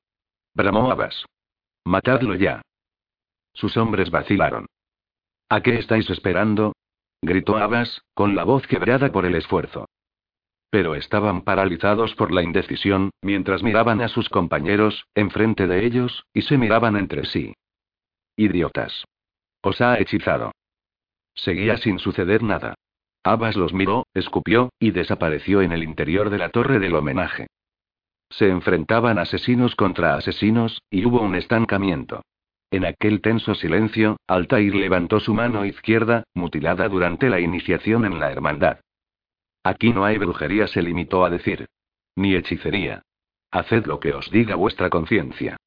Bramó Abbas. Matadlo ya. Sus hombres vacilaron. ¿A qué estáis esperando? gritó Abbas, con la voz quebrada por el esfuerzo. Pero estaban paralizados por la indecisión, mientras miraban a sus compañeros, enfrente de ellos, y se miraban entre sí. Idiotas. Os ha hechizado. Seguía sin suceder nada. Abbas los miró, escupió, y desapareció en el interior de la torre del homenaje. Se enfrentaban asesinos contra asesinos, y hubo un estancamiento. En aquel tenso silencio, Altair levantó su mano izquierda, mutilada durante la iniciación en la hermandad. Aquí no hay brujería, se limitó a decir. Ni hechicería. Haced lo que os diga vuestra conciencia.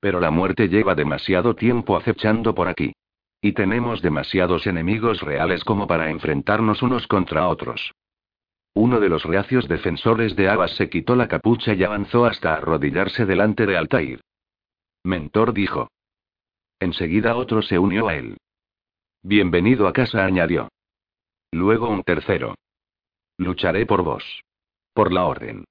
Pero la muerte lleva demasiado tiempo acechando por aquí. Y tenemos demasiados enemigos reales como para enfrentarnos unos contra otros. Uno de los reacios defensores de Abbas se quitó la capucha y avanzó hasta arrodillarse delante de Altair. Mentor dijo. Enseguida otro se unió a él. Bienvenido a casa, añadió. Luego un tercero. Lucharé por vos. Por la orden.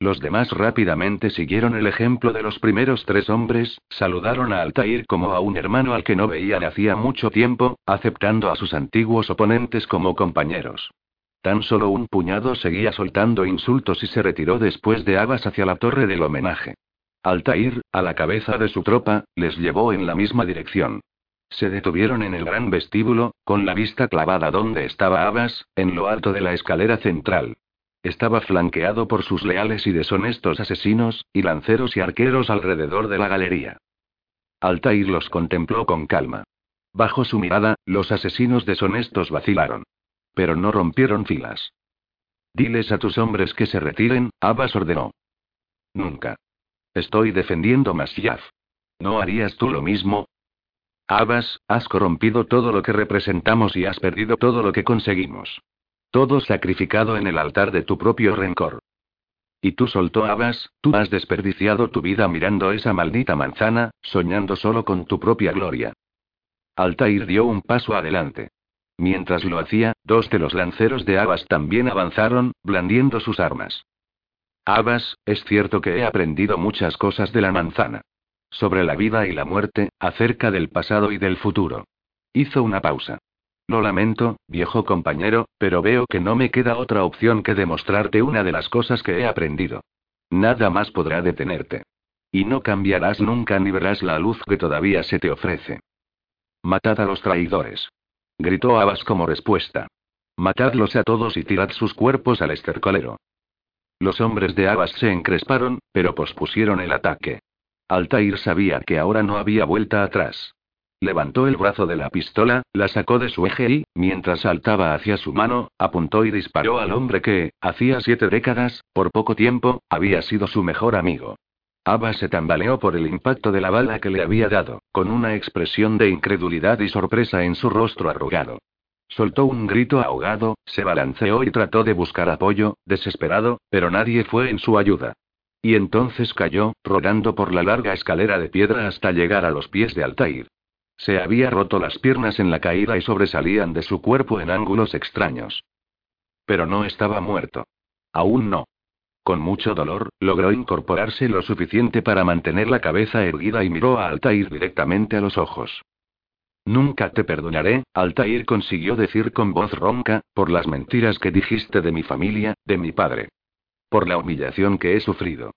Los demás rápidamente siguieron el ejemplo de los primeros tres hombres, saludaron a Altair como a un hermano al que no veían hacía mucho tiempo, aceptando a sus antiguos oponentes como compañeros. Tan solo un puñado seguía soltando insultos y se retiró después de Abbas hacia la torre del homenaje. Altair, a la cabeza de su tropa, les llevó en la misma dirección. Se detuvieron en el gran vestíbulo, con la vista clavada donde estaba Abbas, en lo alto de la escalera central. Estaba flanqueado por sus leales y deshonestos asesinos, y lanceros y arqueros alrededor de la galería. Altair los contempló con calma. Bajo su mirada, los asesinos deshonestos vacilaron. Pero no rompieron filas. Diles a tus hombres que se retiren, Abbas ordenó. Nunca. Estoy defendiendo Masyaf. ¿No harías tú lo mismo? Abbas, has corrompido todo lo que representamos y has perdido todo lo que conseguimos. Todo sacrificado en el altar de tu propio rencor. Y tú soltó Abbas, tú has desperdiciado tu vida mirando esa maldita manzana, soñando solo con tu propia gloria. Altair dio un paso adelante. Mientras lo hacía, dos de los lanceros de Abbas también avanzaron, blandiendo sus armas. Abbas, es cierto que he aprendido muchas cosas de la manzana. Sobre la vida y la muerte, acerca del pasado y del futuro. Hizo una pausa. Lo lamento, viejo compañero, pero veo que no me queda otra opción que demostrarte una de las cosas que he aprendido. Nada más podrá detenerte. Y no cambiarás nunca ni verás la luz que todavía se te ofrece. Matad a los traidores. Gritó Abbas como respuesta. Matadlos a todos y tirad sus cuerpos al estercolero. Los hombres de Abbas se encresparon, pero pospusieron el ataque. Altair sabía que ahora no había vuelta atrás. Levantó el brazo de la pistola, la sacó de su eje y, mientras saltaba hacia su mano, apuntó y disparó al hombre que, hacía siete décadas, por poco tiempo, había sido su mejor amigo. Abbas se tambaleó por el impacto de la bala que le había dado, con una expresión de incredulidad y sorpresa en su rostro arrugado. Soltó un grito ahogado, se balanceó y trató de buscar apoyo, desesperado, pero nadie fue en su ayuda. Y entonces cayó, rodando por la larga escalera de piedra hasta llegar a los pies de Altair. Se había roto las piernas en la caída y sobresalían de su cuerpo en ángulos extraños. Pero no estaba muerto. Aún no. Con mucho dolor, logró incorporarse lo suficiente para mantener la cabeza erguida y miró a Altair directamente a los ojos. Nunca te perdonaré, Altair consiguió decir con voz ronca, por las mentiras que dijiste de mi familia, de mi padre. Por la humillación que he sufrido.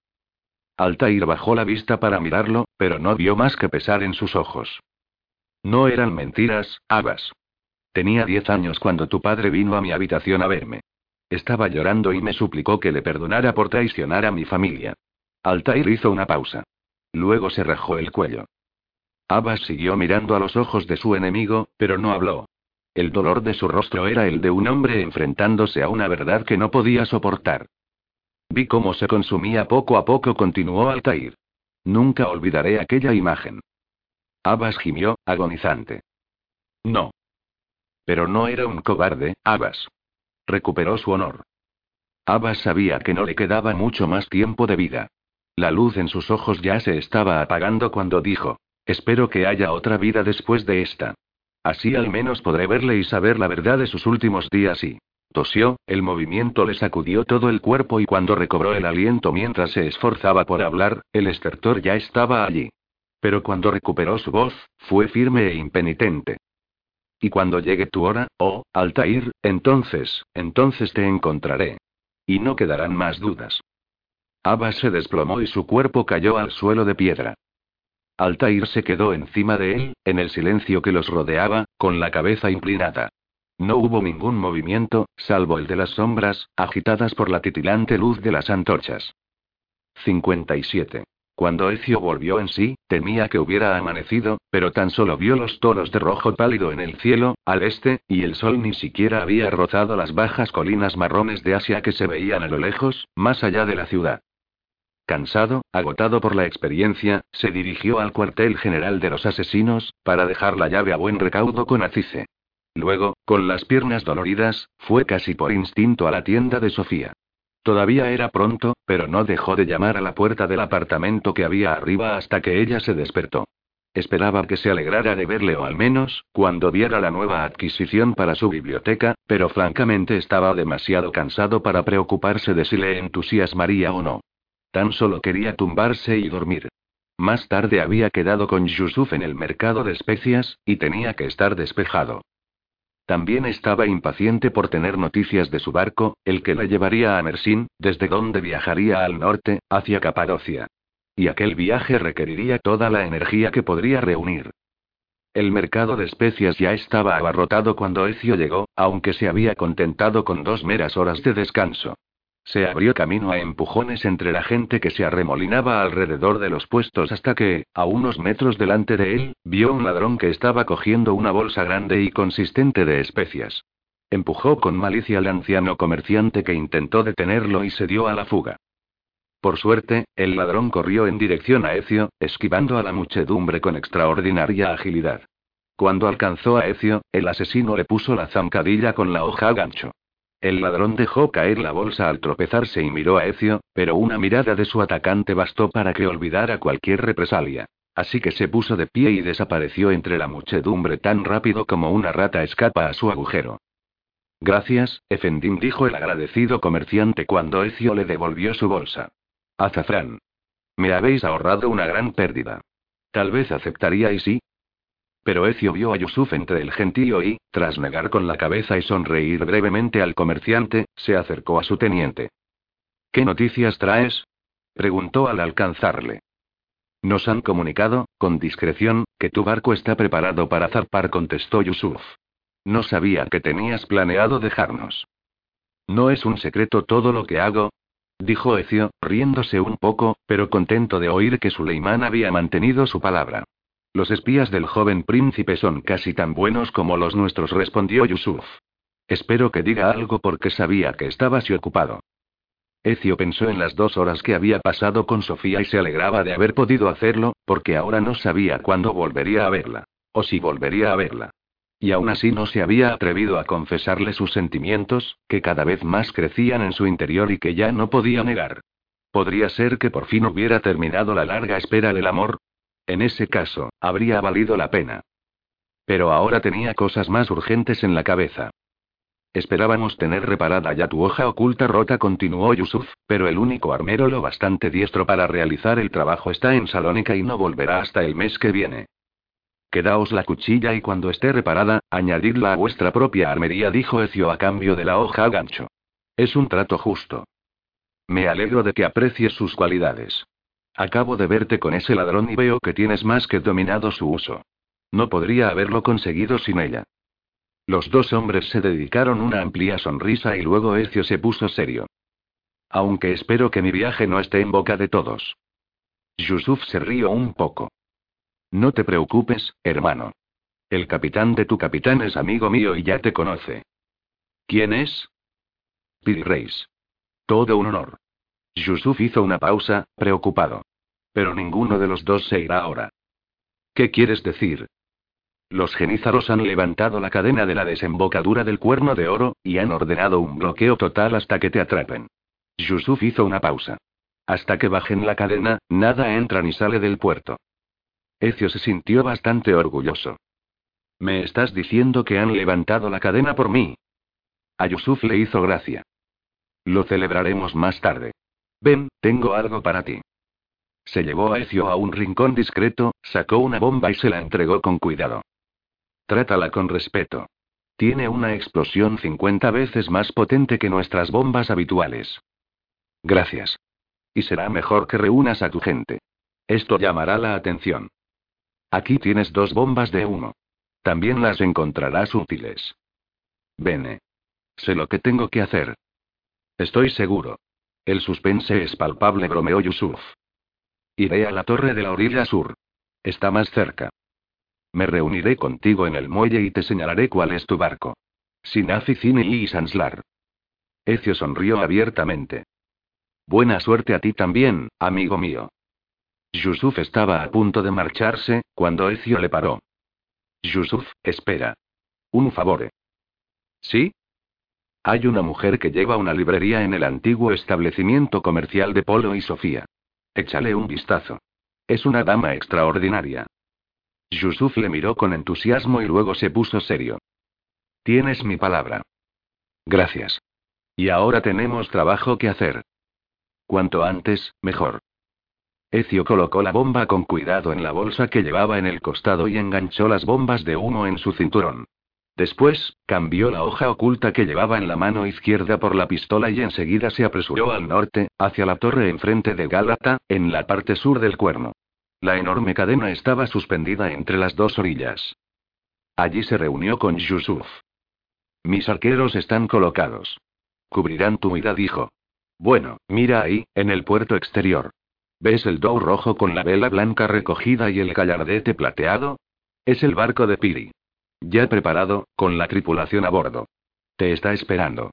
Altair bajó la vista para mirarlo, pero no vio más que pesar en sus ojos. No eran mentiras, Abbas. Tenía diez años cuando tu padre vino a mi habitación a verme. Estaba llorando y me suplicó que le perdonara por traicionar a mi familia. Altair hizo una pausa. Luego se rajó el cuello. Abbas siguió mirando a los ojos de su enemigo, pero no habló. El dolor de su rostro era el de un hombre enfrentándose a una verdad que no podía soportar. Vi cómo se consumía poco a poco, continuó Altair. Nunca olvidaré aquella imagen. Abbas gimió, agonizante. No. Pero no era un cobarde, Abbas. Recuperó su honor. Abbas sabía que no le quedaba mucho más tiempo de vida. La luz en sus ojos ya se estaba apagando cuando dijo, Espero que haya otra vida después de esta. Así al menos podré verle y saber la verdad de sus últimos días y... Tosió, el movimiento le sacudió todo el cuerpo y cuando recobró el aliento mientras se esforzaba por hablar, el estertor ya estaba allí. Pero cuando recuperó su voz, fue firme e impenitente. Y cuando llegue tu hora, oh, Altair, entonces, entonces te encontraré. Y no quedarán más dudas. Abbas se desplomó y su cuerpo cayó al suelo de piedra. Altair se quedó encima de él, en el silencio que los rodeaba, con la cabeza inclinada. No hubo ningún movimiento, salvo el de las sombras, agitadas por la titilante luz de las antorchas. 57. Cuando Ecio volvió en sí, temía que hubiera amanecido, pero tan solo vio los tonos de rojo pálido en el cielo, al este, y el sol ni siquiera había rozado las bajas colinas marrones de Asia que se veían a lo lejos, más allá de la ciudad. Cansado, agotado por la experiencia, se dirigió al cuartel general de los asesinos, para dejar la llave a buen recaudo con Acice. Luego, con las piernas doloridas, fue casi por instinto a la tienda de Sofía. Todavía era pronto, pero no dejó de llamar a la puerta del apartamento que había arriba hasta que ella se despertó. Esperaba que se alegrara de verle o al menos, cuando viera la nueva adquisición para su biblioteca, pero francamente estaba demasiado cansado para preocuparse de si le entusiasmaría o no. Tan solo quería tumbarse y dormir. Más tarde había quedado con Yusuf en el mercado de especias, y tenía que estar despejado. También estaba impaciente por tener noticias de su barco, el que la llevaría a Mersin, desde donde viajaría al norte, hacia Capadocia. Y aquel viaje requeriría toda la energía que podría reunir. El mercado de especias ya estaba abarrotado cuando Ecio llegó, aunque se había contentado con dos meras horas de descanso. Se abrió camino a empujones entre la gente que se arremolinaba alrededor de los puestos hasta que, a unos metros delante de él, vio un ladrón que estaba cogiendo una bolsa grande y consistente de especias. Empujó con malicia al anciano comerciante que intentó detenerlo y se dio a la fuga. Por suerte, el ladrón corrió en dirección a Ecio, esquivando a la muchedumbre con extraordinaria agilidad. Cuando alcanzó a Ecio, el asesino le puso la zancadilla con la hoja gancho. El ladrón dejó caer la bolsa al tropezarse y miró a Ecio, pero una mirada de su atacante bastó para que olvidara cualquier represalia. Así que se puso de pie y desapareció entre la muchedumbre tan rápido como una rata escapa a su agujero. Gracias, Efendim dijo el agradecido comerciante cuando Ecio le devolvió su bolsa. Azafrán. Me habéis ahorrado una gran pérdida. Tal vez aceptaríais sí, pero Ecio vio a Yusuf entre el gentío y, tras negar con la cabeza y sonreír brevemente al comerciante, se acercó a su teniente. ¿Qué noticias traes? preguntó al alcanzarle. Nos han comunicado, con discreción, que tu barco está preparado para zarpar, contestó Yusuf. No sabía que tenías planeado dejarnos. No es un secreto todo lo que hago, dijo Ecio, riéndose un poco, pero contento de oír que Suleimán había mantenido su palabra. Los espías del joven príncipe son casi tan buenos como los nuestros, respondió Yusuf. Espero que diga algo porque sabía que estabas ocupado. Ecio pensó en las dos horas que había pasado con Sofía y se alegraba de haber podido hacerlo, porque ahora no sabía cuándo volvería a verla. O si volvería a verla. Y aún así no se había atrevido a confesarle sus sentimientos, que cada vez más crecían en su interior y que ya no podía negar. Podría ser que por fin hubiera terminado la larga espera del amor, en ese caso, habría valido la pena. Pero ahora tenía cosas más urgentes en la cabeza. Esperábamos tener reparada ya tu hoja oculta rota, continuó Yusuf, pero el único armero lo bastante diestro para realizar el trabajo está en Salónica y no volverá hasta el mes que viene. Quedaos la cuchilla y cuando esté reparada, añadidla a vuestra propia armería, dijo Ecio a cambio de la hoja gancho. Es un trato justo. Me alegro de que aprecies sus cualidades. Acabo de verte con ese ladrón y veo que tienes más que dominado su uso. No podría haberlo conseguido sin ella. Los dos hombres se dedicaron una amplia sonrisa y luego Ezio se puso serio. Aunque espero que mi viaje no esté en boca de todos. Yusuf se rió un poco. No te preocupes, hermano. El capitán de tu capitán es amigo mío y ya te conoce. ¿Quién es? Piri Reis. Todo un honor. Yusuf hizo una pausa, preocupado. Pero ninguno de los dos se irá ahora. ¿Qué quieres decir? Los genízaros han levantado la cadena de la desembocadura del cuerno de oro, y han ordenado un bloqueo total hasta que te atrapen. Yusuf hizo una pausa. Hasta que bajen la cadena, nada entra ni sale del puerto. Ezio se sintió bastante orgulloso. ¿Me estás diciendo que han levantado la cadena por mí? A Yusuf le hizo gracia. Lo celebraremos más tarde. Ven, tengo algo para ti. Se llevó a Ezio a un rincón discreto, sacó una bomba y se la entregó con cuidado. Trátala con respeto. Tiene una explosión 50 veces más potente que nuestras bombas habituales. Gracias. Y será mejor que reúnas a tu gente. Esto llamará la atención. Aquí tienes dos bombas de uno. También las encontrarás útiles. Vene. Sé lo que tengo que hacer. Estoy seguro. El suspense es palpable, bromeó Yusuf. Iré a la torre de la orilla sur. Está más cerca. Me reuniré contigo en el muelle y te señalaré cuál es tu barco. Sinafi Cini y Sanslar. Ezio sonrió abiertamente. Buena suerte a ti también, amigo mío. Yusuf estaba a punto de marcharse, cuando Ezio le paró. Yusuf, espera. Un favor. ¿Sí? Hay una mujer que lleva una librería en el antiguo establecimiento comercial de Polo y Sofía. Échale un vistazo. Es una dama extraordinaria. Yusuf le miró con entusiasmo y luego se puso serio. Tienes mi palabra. Gracias. Y ahora tenemos trabajo que hacer. Cuanto antes, mejor. Ezio colocó la bomba con cuidado en la bolsa que llevaba en el costado y enganchó las bombas de humo en su cinturón. Después, cambió la hoja oculta que llevaba en la mano izquierda por la pistola y enseguida se apresuró al norte, hacia la torre enfrente de Gálata, en la parte sur del cuerno. La enorme cadena estaba suspendida entre las dos orillas. Allí se reunió con Yusuf. Mis arqueros están colocados. Cubrirán tu vida, dijo. Bueno, mira ahí, en el puerto exterior. ¿Ves el dow rojo con la vela blanca recogida y el gallardete plateado? Es el barco de Piri. Ya preparado, con la tripulación a bordo. Te está esperando.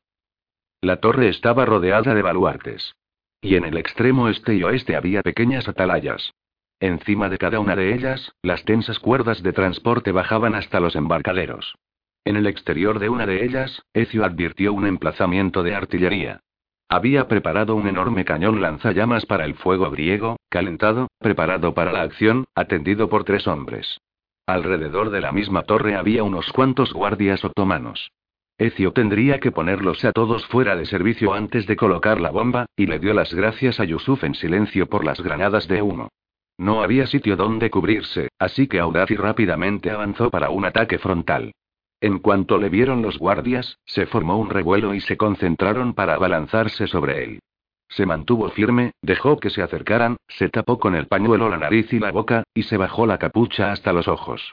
La torre estaba rodeada de baluartes. Y en el extremo este y oeste había pequeñas atalayas. Encima de cada una de ellas, las tensas cuerdas de transporte bajaban hasta los embarcaderos. En el exterior de una de ellas, Ezio advirtió un emplazamiento de artillería. Había preparado un enorme cañón lanzallamas para el fuego griego, calentado, preparado para la acción, atendido por tres hombres. Alrededor de la misma torre había unos cuantos guardias otomanos. Ezio tendría que ponerlos a todos fuera de servicio antes de colocar la bomba, y le dio las gracias a Yusuf en silencio por las granadas de humo. No había sitio donde cubrirse, así que audaz y rápidamente avanzó para un ataque frontal. En cuanto le vieron los guardias, se formó un revuelo y se concentraron para abalanzarse sobre él. Se mantuvo firme, dejó que se acercaran, se tapó con el pañuelo la nariz y la boca, y se bajó la capucha hasta los ojos.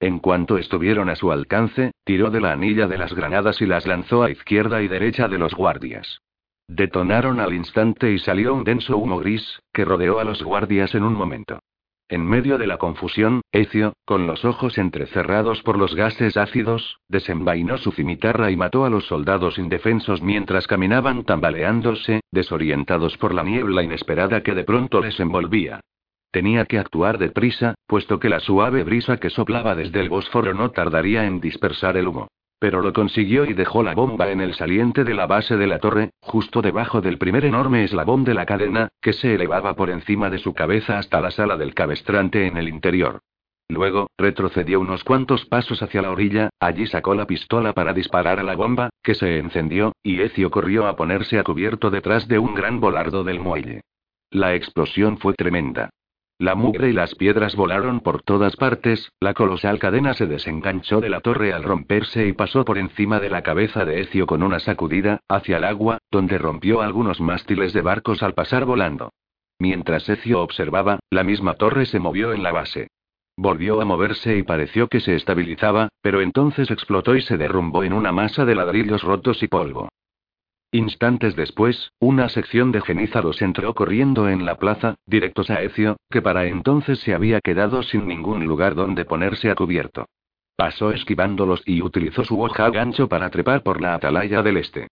En cuanto estuvieron a su alcance, tiró de la anilla de las granadas y las lanzó a izquierda y derecha de los guardias. Detonaron al instante y salió un denso humo gris, que rodeó a los guardias en un momento. En medio de la confusión, Ezio, con los ojos entrecerrados por los gases ácidos, desenvainó su cimitarra y mató a los soldados indefensos mientras caminaban tambaleándose, desorientados por la niebla inesperada que de pronto les envolvía. Tenía que actuar deprisa, puesto que la suave brisa que soplaba desde el Bósforo no tardaría en dispersar el humo. Pero lo consiguió y dejó la bomba en el saliente de la base de la torre, justo debajo del primer enorme eslabón de la cadena, que se elevaba por encima de su cabeza hasta la sala del cabestrante en el interior. Luego, retrocedió unos cuantos pasos hacia la orilla, allí sacó la pistola para disparar a la bomba, que se encendió, y Ecio corrió a ponerse a cubierto detrás de un gran volardo del muelle. La explosión fue tremenda. La mugre y las piedras volaron por todas partes, la colosal cadena se desenganchó de la torre al romperse y pasó por encima de la cabeza de Ecio con una sacudida, hacia el agua, donde rompió algunos mástiles de barcos al pasar volando. Mientras Ecio observaba, la misma torre se movió en la base. Volvió a moverse y pareció que se estabilizaba, pero entonces explotó y se derrumbó en una masa de ladrillos rotos y polvo. Instantes después, una sección de genízaros entró corriendo en la plaza, directos a Ecio, que para entonces se había quedado sin ningún lugar donde ponerse a cubierto. Pasó esquivándolos y utilizó su hoja gancho para trepar por la atalaya del este.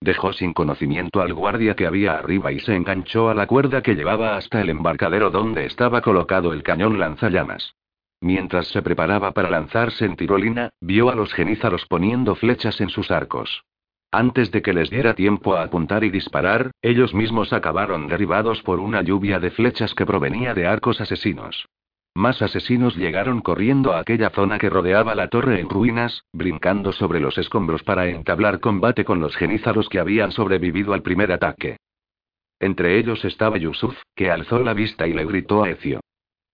Dejó sin conocimiento al guardia que había arriba y se enganchó a la cuerda que llevaba hasta el embarcadero donde estaba colocado el cañón lanzallamas. Mientras se preparaba para lanzarse en tirolina, vio a los genízaros poniendo flechas en sus arcos. Antes de que les diera tiempo a apuntar y disparar, ellos mismos acabaron derribados por una lluvia de flechas que provenía de arcos asesinos. Más asesinos llegaron corriendo a aquella zona que rodeaba la torre en ruinas, brincando sobre los escombros para entablar combate con los genízaros que habían sobrevivido al primer ataque. Entre ellos estaba Yusuf, que alzó la vista y le gritó a Ecio.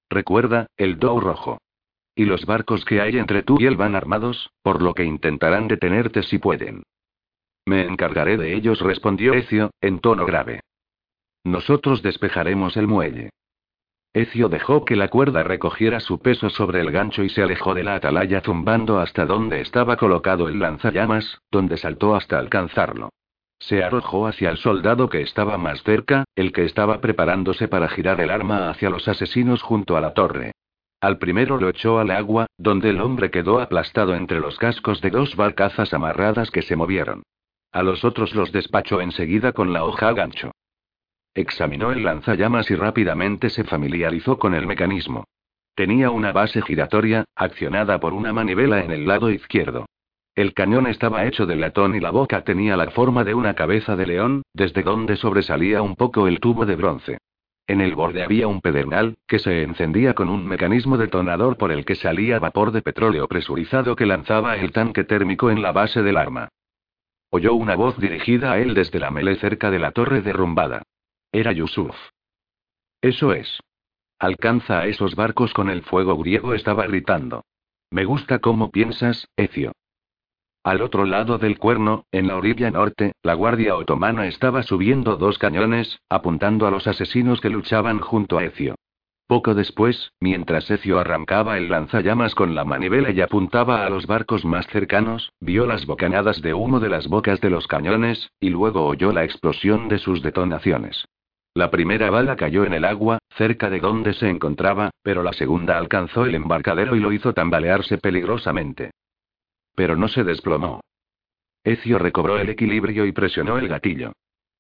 Recuerda, el Dou rojo. Y los barcos que hay entre tú y él van armados, por lo que intentarán detenerte si pueden. Me encargaré de ellos, respondió Ecio, en tono grave. Nosotros despejaremos el muelle. Ecio dejó que la cuerda recogiera su peso sobre el gancho y se alejó de la atalaya zumbando hasta donde estaba colocado el lanzallamas, donde saltó hasta alcanzarlo. Se arrojó hacia el soldado que estaba más cerca, el que estaba preparándose para girar el arma hacia los asesinos junto a la torre. Al primero lo echó al agua, donde el hombre quedó aplastado entre los cascos de dos barcazas amarradas que se movieron. A los otros los despachó enseguida con la hoja gancho. Examinó el lanzallamas y rápidamente se familiarizó con el mecanismo. Tenía una base giratoria, accionada por una manivela en el lado izquierdo. El cañón estaba hecho de latón y la boca tenía la forma de una cabeza de león, desde donde sobresalía un poco el tubo de bronce. En el borde había un pedernal, que se encendía con un mecanismo detonador por el que salía vapor de petróleo presurizado que lanzaba el tanque térmico en la base del arma. Oyó una voz dirigida a él desde la melee cerca de la torre derrumbada. Era Yusuf. Eso es. Alcanza a esos barcos con el fuego griego, estaba gritando. Me gusta cómo piensas, Ecio. Al otro lado del cuerno, en la orilla norte, la guardia otomana estaba subiendo dos cañones, apuntando a los asesinos que luchaban junto a Ecio. Poco después, mientras Ecio arrancaba el lanzallamas con la manivela y apuntaba a los barcos más cercanos, vio las bocanadas de humo de las bocas de los cañones, y luego oyó la explosión de sus detonaciones. La primera bala cayó en el agua, cerca de donde se encontraba, pero la segunda alcanzó el embarcadero y lo hizo tambalearse peligrosamente. Pero no se desplomó. Ecio recobró el equilibrio y presionó el gatillo.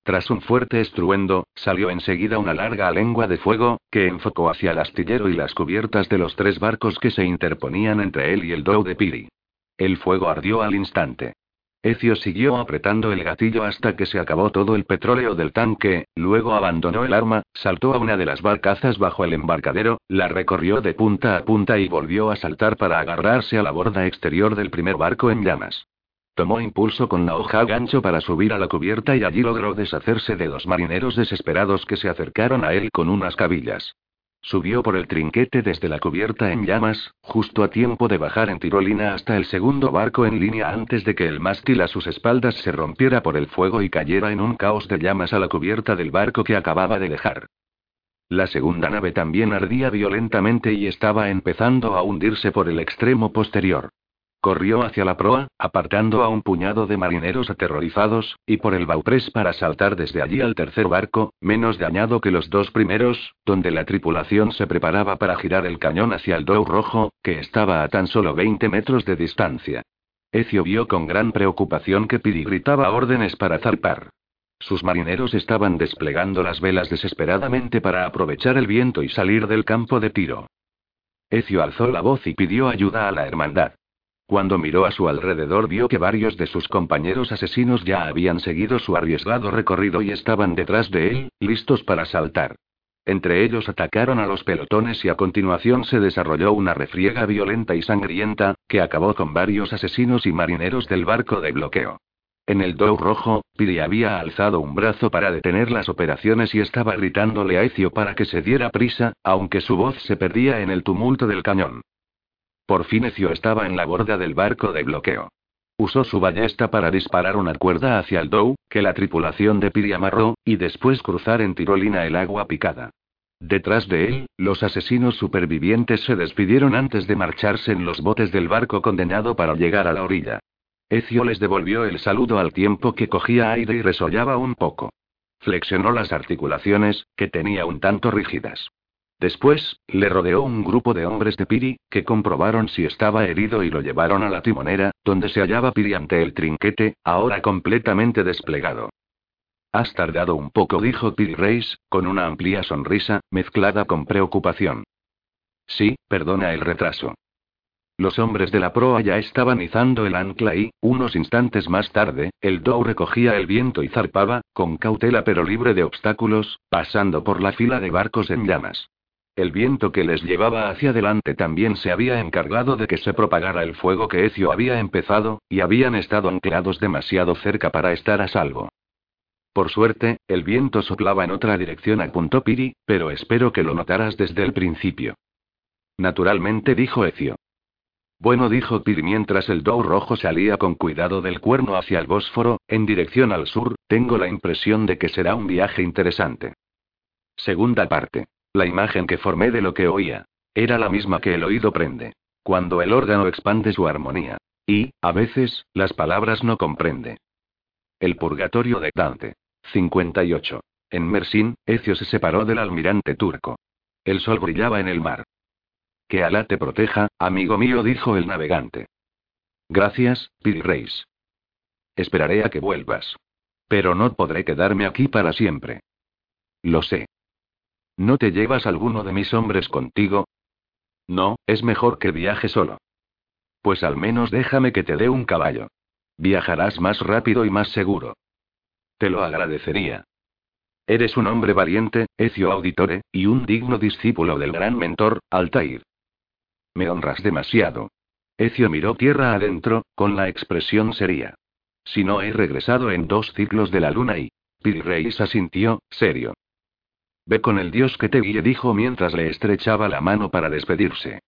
Tras un fuerte estruendo, salió enseguida una larga lengua de fuego, que enfocó hacia el astillero y las cubiertas de los tres barcos que se interponían entre él y el Dow de Piri. El fuego ardió al instante. Ecio siguió apretando el gatillo hasta que se acabó todo el petróleo del tanque, luego abandonó el arma, saltó a una de las barcazas bajo el embarcadero, la recorrió de punta a punta y volvió a saltar para agarrarse a la borda exterior del primer barco en llamas. Tomó impulso con la hoja gancho para subir a la cubierta y allí logró deshacerse de dos marineros desesperados que se acercaron a él con unas cabillas. Subió por el trinquete desde la cubierta en llamas, justo a tiempo de bajar en tirolina hasta el segundo barco en línea antes de que el mástil a sus espaldas se rompiera por el fuego y cayera en un caos de llamas a la cubierta del barco que acababa de dejar. La segunda nave también ardía violentamente y estaba empezando a hundirse por el extremo posterior. Corrió hacia la proa, apartando a un puñado de marineros aterrorizados, y por el bauprés para saltar desde allí al tercer barco, menos dañado que los dos primeros, donde la tripulación se preparaba para girar el cañón hacia el Dow rojo, que estaba a tan solo 20 metros de distancia. Ecio vio con gran preocupación que Pidi gritaba órdenes para zarpar. Sus marineros estaban desplegando las velas desesperadamente para aprovechar el viento y salir del campo de tiro. Ecio alzó la voz y pidió ayuda a la hermandad. Cuando miró a su alrededor vio que varios de sus compañeros asesinos ya habían seguido su arriesgado recorrido y estaban detrás de él, listos para saltar. Entre ellos atacaron a los pelotones y a continuación se desarrolló una refriega violenta y sangrienta, que acabó con varios asesinos y marineros del barco de bloqueo. En el Dow rojo, Piri había alzado un brazo para detener las operaciones y estaba gritándole a Ezio para que se diera prisa, aunque su voz se perdía en el tumulto del cañón. Por fin Ezio estaba en la borda del barco de bloqueo. Usó su ballesta para disparar una cuerda hacia el Dow, que la tripulación de Piri amarró, y después cruzar en tirolina el agua picada. Detrás de él, los asesinos supervivientes se despidieron antes de marcharse en los botes del barco condenado para llegar a la orilla. Ezio les devolvió el saludo al tiempo que cogía aire y resollaba un poco. Flexionó las articulaciones, que tenía un tanto rígidas. Después, le rodeó un grupo de hombres de Piri, que comprobaron si estaba herido y lo llevaron a la timonera, donde se hallaba Piri ante el trinquete, ahora completamente desplegado. Has tardado un poco, dijo Piri Reis, con una amplia sonrisa, mezclada con preocupación. Sí, perdona el retraso. Los hombres de la proa ya estaban izando el ancla y, unos instantes más tarde, el Dow recogía el viento y zarpaba, con cautela pero libre de obstáculos, pasando por la fila de barcos en llamas. El viento que les llevaba hacia adelante también se había encargado de que se propagara el fuego que Ezio había empezado, y habían estado anclados demasiado cerca para estar a salvo. Por suerte, el viento soplaba en otra dirección, apuntó Piri, pero espero que lo notaras desde el principio. Naturalmente, dijo Ezio. Bueno, dijo Piri mientras el Dow rojo salía con cuidado del cuerno hacia el Bósforo, en dirección al sur, tengo la impresión de que será un viaje interesante. Segunda parte. La imagen que formé de lo que oía. Era la misma que el oído prende. Cuando el órgano expande su armonía. Y, a veces, las palabras no comprende. El purgatorio de Dante. 58. En Mersin, Ezio se separó del almirante turco. El sol brillaba en el mar. Que Alá te proteja, amigo mío, dijo el navegante. Gracias, Piri Reis. Esperaré a que vuelvas. Pero no podré quedarme aquí para siempre. Lo sé. ¿No te llevas alguno de mis hombres contigo? No, es mejor que viaje solo. Pues al menos déjame que te dé un caballo. Viajarás más rápido y más seguro. Te lo agradecería. Eres un hombre valiente, Ezio Auditore, y un digno discípulo del gran mentor, Altair. Me honras demasiado. Ezio miró tierra adentro, con la expresión seria. Si no he regresado en dos ciclos de la luna y. Reis asintió, serio. Ve con el dios que te guíe, dijo mientras le estrechaba la mano para despedirse.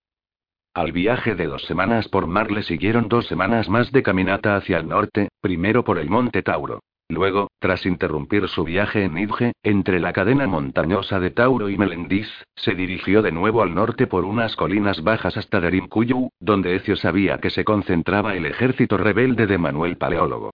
Al viaje de dos semanas por mar le siguieron dos semanas más de caminata hacia el norte, primero por el monte Tauro. Luego, tras interrumpir su viaje en Idge, entre la cadena montañosa de Tauro y Melendiz, se dirigió de nuevo al norte por unas colinas bajas hasta Derimkuyu, donde Ezio sabía que se concentraba el ejército rebelde de Manuel Paleólogo.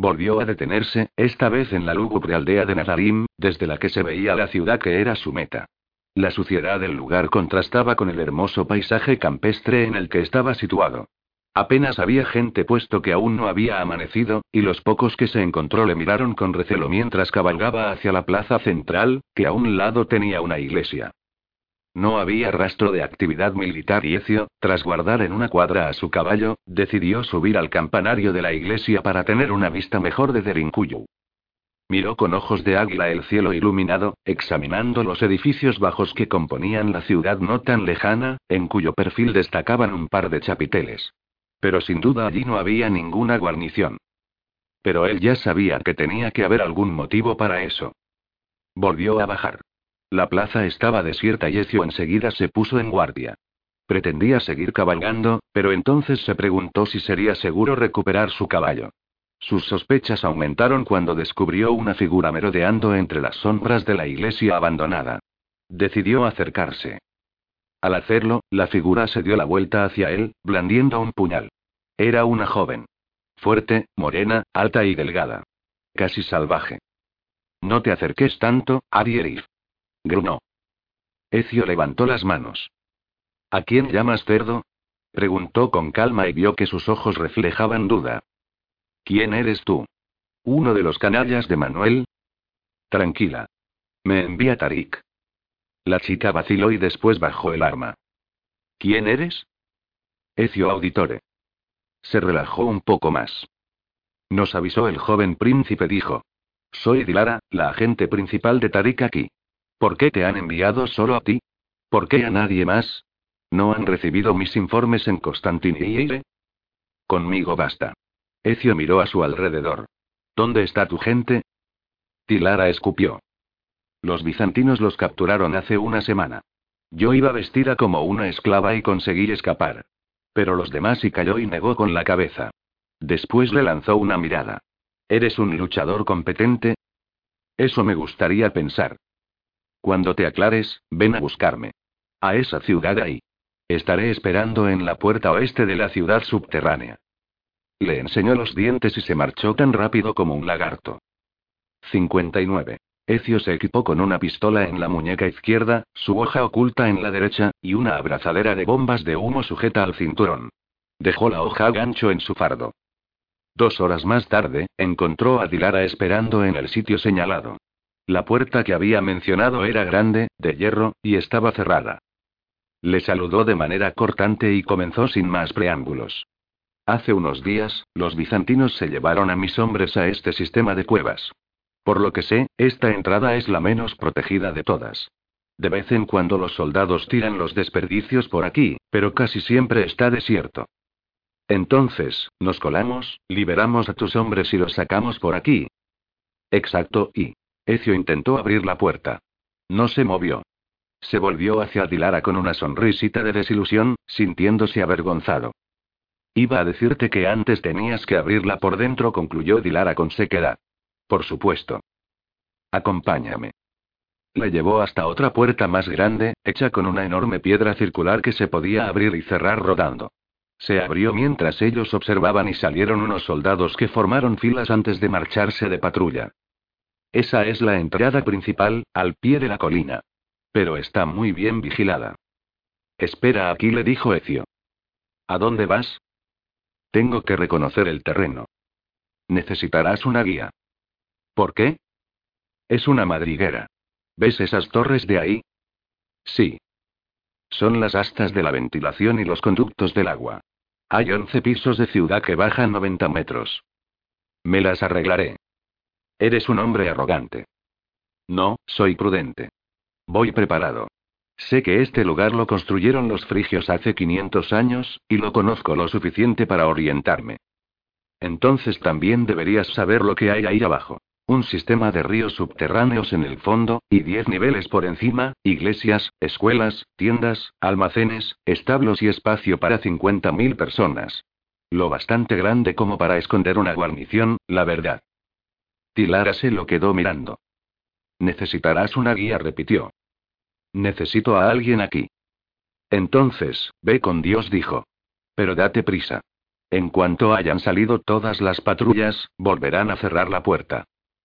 Volvió a detenerse, esta vez en la lúgubre aldea de Nadarim, desde la que se veía la ciudad que era su meta. La suciedad del lugar contrastaba con el hermoso paisaje campestre en el que estaba situado. Apenas había gente puesto que aún no había amanecido, y los pocos que se encontró le miraron con recelo mientras cabalgaba hacia la plaza central, que a un lado tenía una iglesia. No había rastro de actividad militar y Ecio, tras guardar en una cuadra a su caballo, decidió subir al campanario de la iglesia para tener una vista mejor de Derinkuyu. Miró con ojos de águila el cielo iluminado, examinando los edificios bajos que componían la ciudad no tan lejana, en cuyo perfil destacaban un par de chapiteles. Pero sin duda allí no había ninguna guarnición. Pero él ya sabía que tenía que haber algún motivo para eso. Volvió a bajar. La plaza estaba desierta y Ezio enseguida se puso en guardia. Pretendía seguir cabalgando, pero entonces se preguntó si sería seguro recuperar su caballo. Sus sospechas aumentaron cuando descubrió una figura merodeando entre las sombras de la iglesia abandonada. Decidió acercarse. Al hacerlo, la figura se dio la vuelta hacia él, blandiendo un puñal. Era una joven. Fuerte, morena, alta y delgada. Casi salvaje. No te acerques tanto, Arierif. Grunó. Ecio levantó las manos. ¿A quién llamas cerdo? Preguntó con calma y vio que sus ojos reflejaban duda. ¿Quién eres tú? ¿Uno de los canallas de Manuel? Tranquila. Me envía Tarik. La chica vaciló y después bajó el arma. ¿Quién eres? Ecio Auditore. Se relajó un poco más. Nos avisó el joven príncipe, dijo. Soy Dilara, la agente principal de Tarik aquí. ¿Por qué te han enviado solo a ti? ¿Por qué a nadie más? ¿No han recibido mis informes en Constantiniyye? Conmigo basta. Ezio miró a su alrededor. ¿Dónde está tu gente? Tilara escupió. Los bizantinos los capturaron hace una semana. Yo iba vestida como una esclava y conseguí escapar. Pero los demás y cayó y negó con la cabeza. Después le lanzó una mirada. ¿Eres un luchador competente? Eso me gustaría pensar. Cuando te aclares, ven a buscarme. A esa ciudad ahí. Estaré esperando en la puerta oeste de la ciudad subterránea. Le enseñó los dientes y se marchó tan rápido como un lagarto. 59. Ezio se equipó con una pistola en la muñeca izquierda, su hoja oculta en la derecha, y una abrazadera de bombas de humo sujeta al cinturón. Dejó la hoja a gancho en su fardo. Dos horas más tarde, encontró a Dilara esperando en el sitio señalado. La puerta que había mencionado era grande, de hierro, y estaba cerrada. Le saludó de manera cortante y comenzó sin más preámbulos. Hace unos días, los bizantinos se llevaron a mis hombres a este sistema de cuevas. Por lo que sé, esta entrada es la menos protegida de todas. De vez en cuando los soldados tiran los desperdicios por aquí, pero casi siempre está desierto. Entonces, nos colamos, liberamos a tus hombres y los sacamos por aquí. Exacto, y. Ezio intentó abrir la puerta. No se movió. Se volvió hacia Dilara con una sonrisita de desilusión, sintiéndose avergonzado. Iba a decirte que antes tenías que abrirla por dentro, concluyó Dilara con sequedad. Por supuesto. Acompáñame. Le llevó hasta otra puerta más grande, hecha con una enorme piedra circular que se podía abrir y cerrar rodando. Se abrió mientras ellos observaban y salieron unos soldados que formaron filas antes de marcharse de patrulla. Esa es la entrada principal, al pie de la colina. Pero está muy bien vigilada. Espera aquí, le dijo Ecio. ¿A dónde vas? Tengo que reconocer el terreno. Necesitarás una guía. ¿Por qué? Es una madriguera. ¿Ves esas torres de ahí? Sí. Son las astas de la ventilación y los conductos del agua. Hay 11 pisos de ciudad que bajan 90 metros. Me las arreglaré. Eres un hombre arrogante. No, soy prudente. Voy preparado. Sé que este lugar lo construyeron los frigios hace 500 años, y lo conozco lo suficiente para orientarme. Entonces también deberías saber lo que hay ahí abajo. Un sistema de ríos subterráneos en el fondo, y diez niveles por encima, iglesias, escuelas, tiendas, almacenes, establos y espacio para 50.000 personas. Lo bastante grande como para esconder una guarnición, la verdad. Tilara se lo quedó mirando. Necesitarás una guía, repitió. Necesito a alguien aquí. Entonces, ve con Dios, dijo. Pero date prisa. En cuanto hayan salido todas las patrullas, volverán a cerrar la puerta.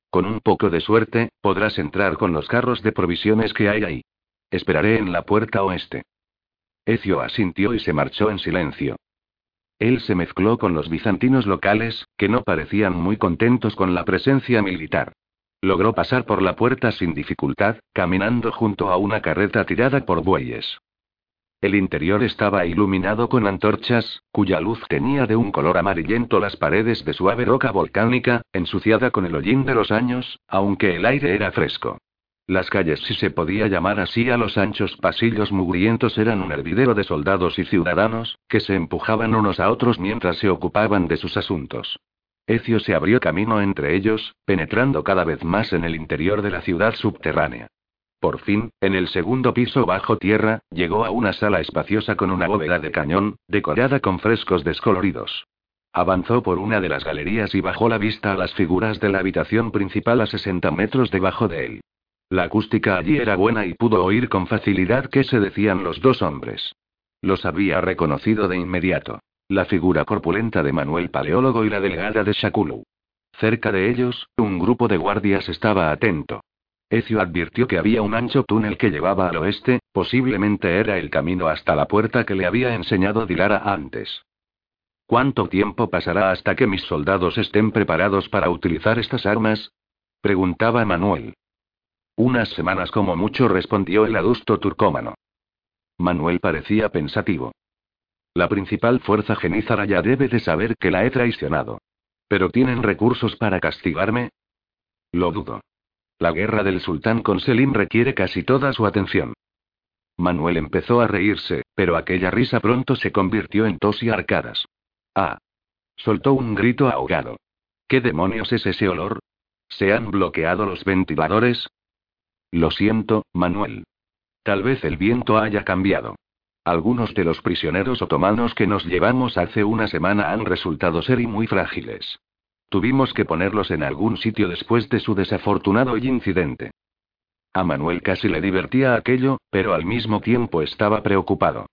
Con un poco de suerte, podrás entrar con los carros de provisiones que hay ahí. Esperaré en la puerta oeste. Ecio asintió y se marchó en silencio. Él se mezcló con los bizantinos locales, que no parecían muy contentos con la presencia militar. Logró pasar por la puerta sin dificultad, caminando junto a una carreta tirada por bueyes. El interior estaba iluminado con antorchas, cuya luz tenía de un color amarillento las paredes de suave roca volcánica, ensuciada con el hollín de los años, aunque el aire era fresco. Las calles, si se podía llamar así a los anchos pasillos mugrientos, eran un hervidero de soldados y ciudadanos, que se empujaban unos a otros mientras se ocupaban de sus asuntos. Ecio se abrió camino entre ellos, penetrando cada vez más en el interior de la ciudad subterránea. Por fin, en el segundo piso bajo tierra, llegó a una sala espaciosa con una bóveda de cañón, decorada con frescos descoloridos. Avanzó por una de las galerías y bajó la vista a las figuras de la habitación principal a 60 metros debajo de él. La acústica allí era buena y pudo oír con facilidad qué se decían los dos hombres. Los había reconocido de inmediato. La figura corpulenta de Manuel Paleólogo y la delgada de Shakulu. Cerca de ellos, un grupo de guardias estaba atento. Ezio advirtió que había un ancho túnel que llevaba al oeste, posiblemente era el camino hasta la puerta que le había enseñado Dilara antes. ¿Cuánto tiempo pasará hasta que mis soldados estén preparados para utilizar estas armas? preguntaba Manuel. Unas semanas como mucho, respondió el adusto turcómano. Manuel parecía pensativo. La principal fuerza genízara ya debe de saber que la he traicionado. ¿Pero tienen recursos para castigarme? Lo dudo. La guerra del sultán con Selim requiere casi toda su atención. Manuel empezó a reírse, pero aquella risa pronto se convirtió en tos y arcadas. Ah. Soltó un grito ahogado. ¿Qué demonios es ese olor? ¿Se han bloqueado los ventiladores? Lo siento, Manuel. Tal vez el viento haya cambiado. Algunos de los prisioneros otomanos que nos llevamos hace una semana han resultado ser y muy frágiles. Tuvimos que ponerlos en algún sitio después de su desafortunado incidente. A Manuel casi le divertía aquello, pero al mismo tiempo estaba preocupado.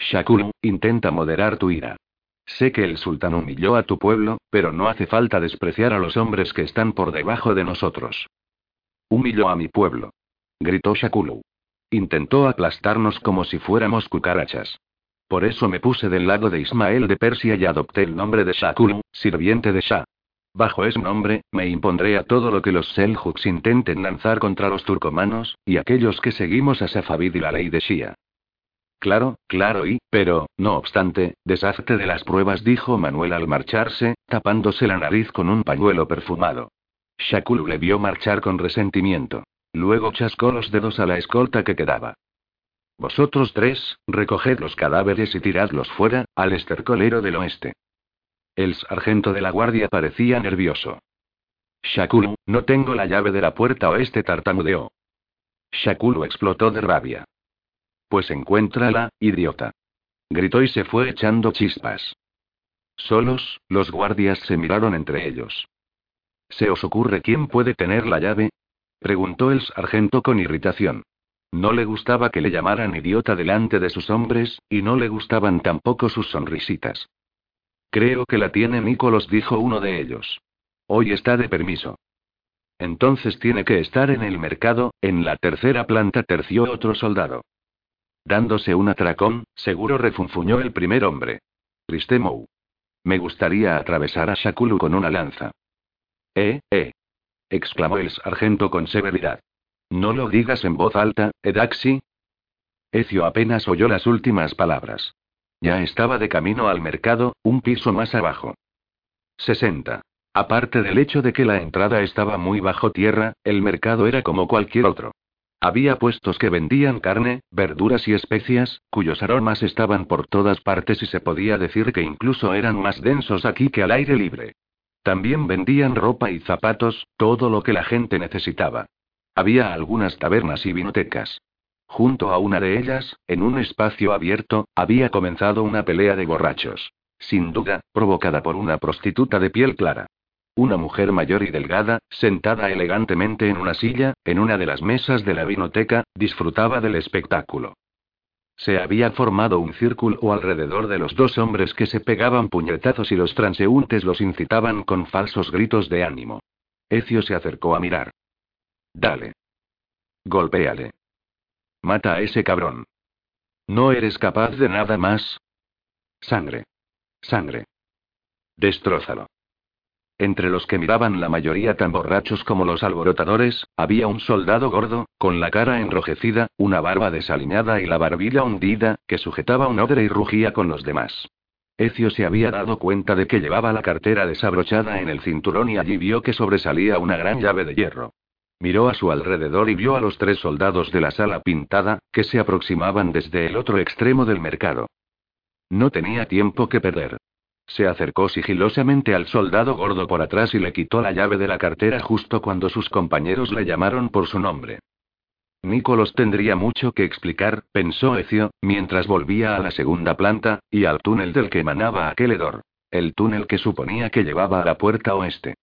Shakulu, intenta moderar tu ira. Sé que el sultán humilló a tu pueblo, pero no hace falta despreciar a los hombres que están por debajo de nosotros. Humilló a mi pueblo. Gritó Shakulu. Intentó aplastarnos como si fuéramos cucarachas. Por eso me puse del lado de Ismael de Persia y adopté el nombre de Shakulu, sirviente de Shah. Bajo ese nombre, me impondré a todo lo que los Seljuks intenten lanzar contra los turcomanos, y aquellos que seguimos a Safavid y la ley de Shia. Claro, claro y, pero, no obstante, deshazte de las pruebas, dijo Manuel al marcharse, tapándose la nariz con un pañuelo perfumado. Shakulu le vio marchar con resentimiento. Luego chascó los dedos a la escolta que quedaba. Vosotros tres, recoged los cadáveres y tiradlos fuera, al estercolero del oeste. El sargento de la guardia parecía nervioso. Shakulu, no tengo la llave de la puerta oeste, tartamudeó. Shakulu explotó de rabia. Pues encuéntrala, idiota. Gritó y se fue echando chispas. Solos, los guardias se miraron entre ellos. ¿Se os ocurre quién puede tener la llave? Preguntó el sargento con irritación. No le gustaba que le llamaran idiota delante de sus hombres, y no le gustaban tampoco sus sonrisitas. Creo que la tiene Nicolos, dijo uno de ellos. Hoy está de permiso. Entonces tiene que estar en el mercado, en la tercera planta, terció otro soldado. Dándose un atracón, seguro refunfuñó el primer hombre. Tristemou. Me gustaría atravesar a Shakulu con una lanza. Eh, eh exclamó el sargento con severidad. No lo digas en voz alta, Edaxi. Ecio apenas oyó las últimas palabras. Ya estaba de camino al mercado, un piso más abajo. 60. Aparte del hecho de que la entrada estaba muy bajo tierra, el mercado era como cualquier otro. Había puestos que vendían carne, verduras y especias, cuyos aromas estaban por todas partes y se podía decir que incluso eran más densos aquí que al aire libre. También vendían ropa y zapatos, todo lo que la gente necesitaba. Había algunas tabernas y vinotecas. Junto a una de ellas, en un espacio abierto, había comenzado una pelea de borrachos. Sin duda, provocada por una prostituta de piel clara. Una mujer mayor y delgada, sentada elegantemente en una silla, en una de las mesas de la vinoteca, disfrutaba del espectáculo. Se había formado un círculo alrededor de los dos hombres que se pegaban puñetazos y los transeúntes los incitaban con falsos gritos de ánimo. Ecio se acercó a mirar. Dale. Golpéale. Mata a ese cabrón. ¿No eres capaz de nada más? Sangre. Sangre. Destrózalo. Entre los que miraban la mayoría tan borrachos como los alborotadores, había un soldado gordo, con la cara enrojecida, una barba desaliñada y la barbilla hundida, que sujetaba un odre y rugía con los demás. Ecio se había dado cuenta de que llevaba la cartera desabrochada en el cinturón y allí vio que sobresalía una gran llave de hierro. Miró a su alrededor y vio a los tres soldados de la sala pintada, que se aproximaban desde el otro extremo del mercado. No tenía tiempo que perder. Se acercó sigilosamente al soldado gordo por atrás y le quitó la llave de la cartera justo cuando sus compañeros le llamaron por su nombre. Nicolos tendría mucho que explicar, pensó Ecio, mientras volvía a la segunda planta, y al túnel del que emanaba aquel hedor. El túnel que suponía que llevaba a la puerta oeste.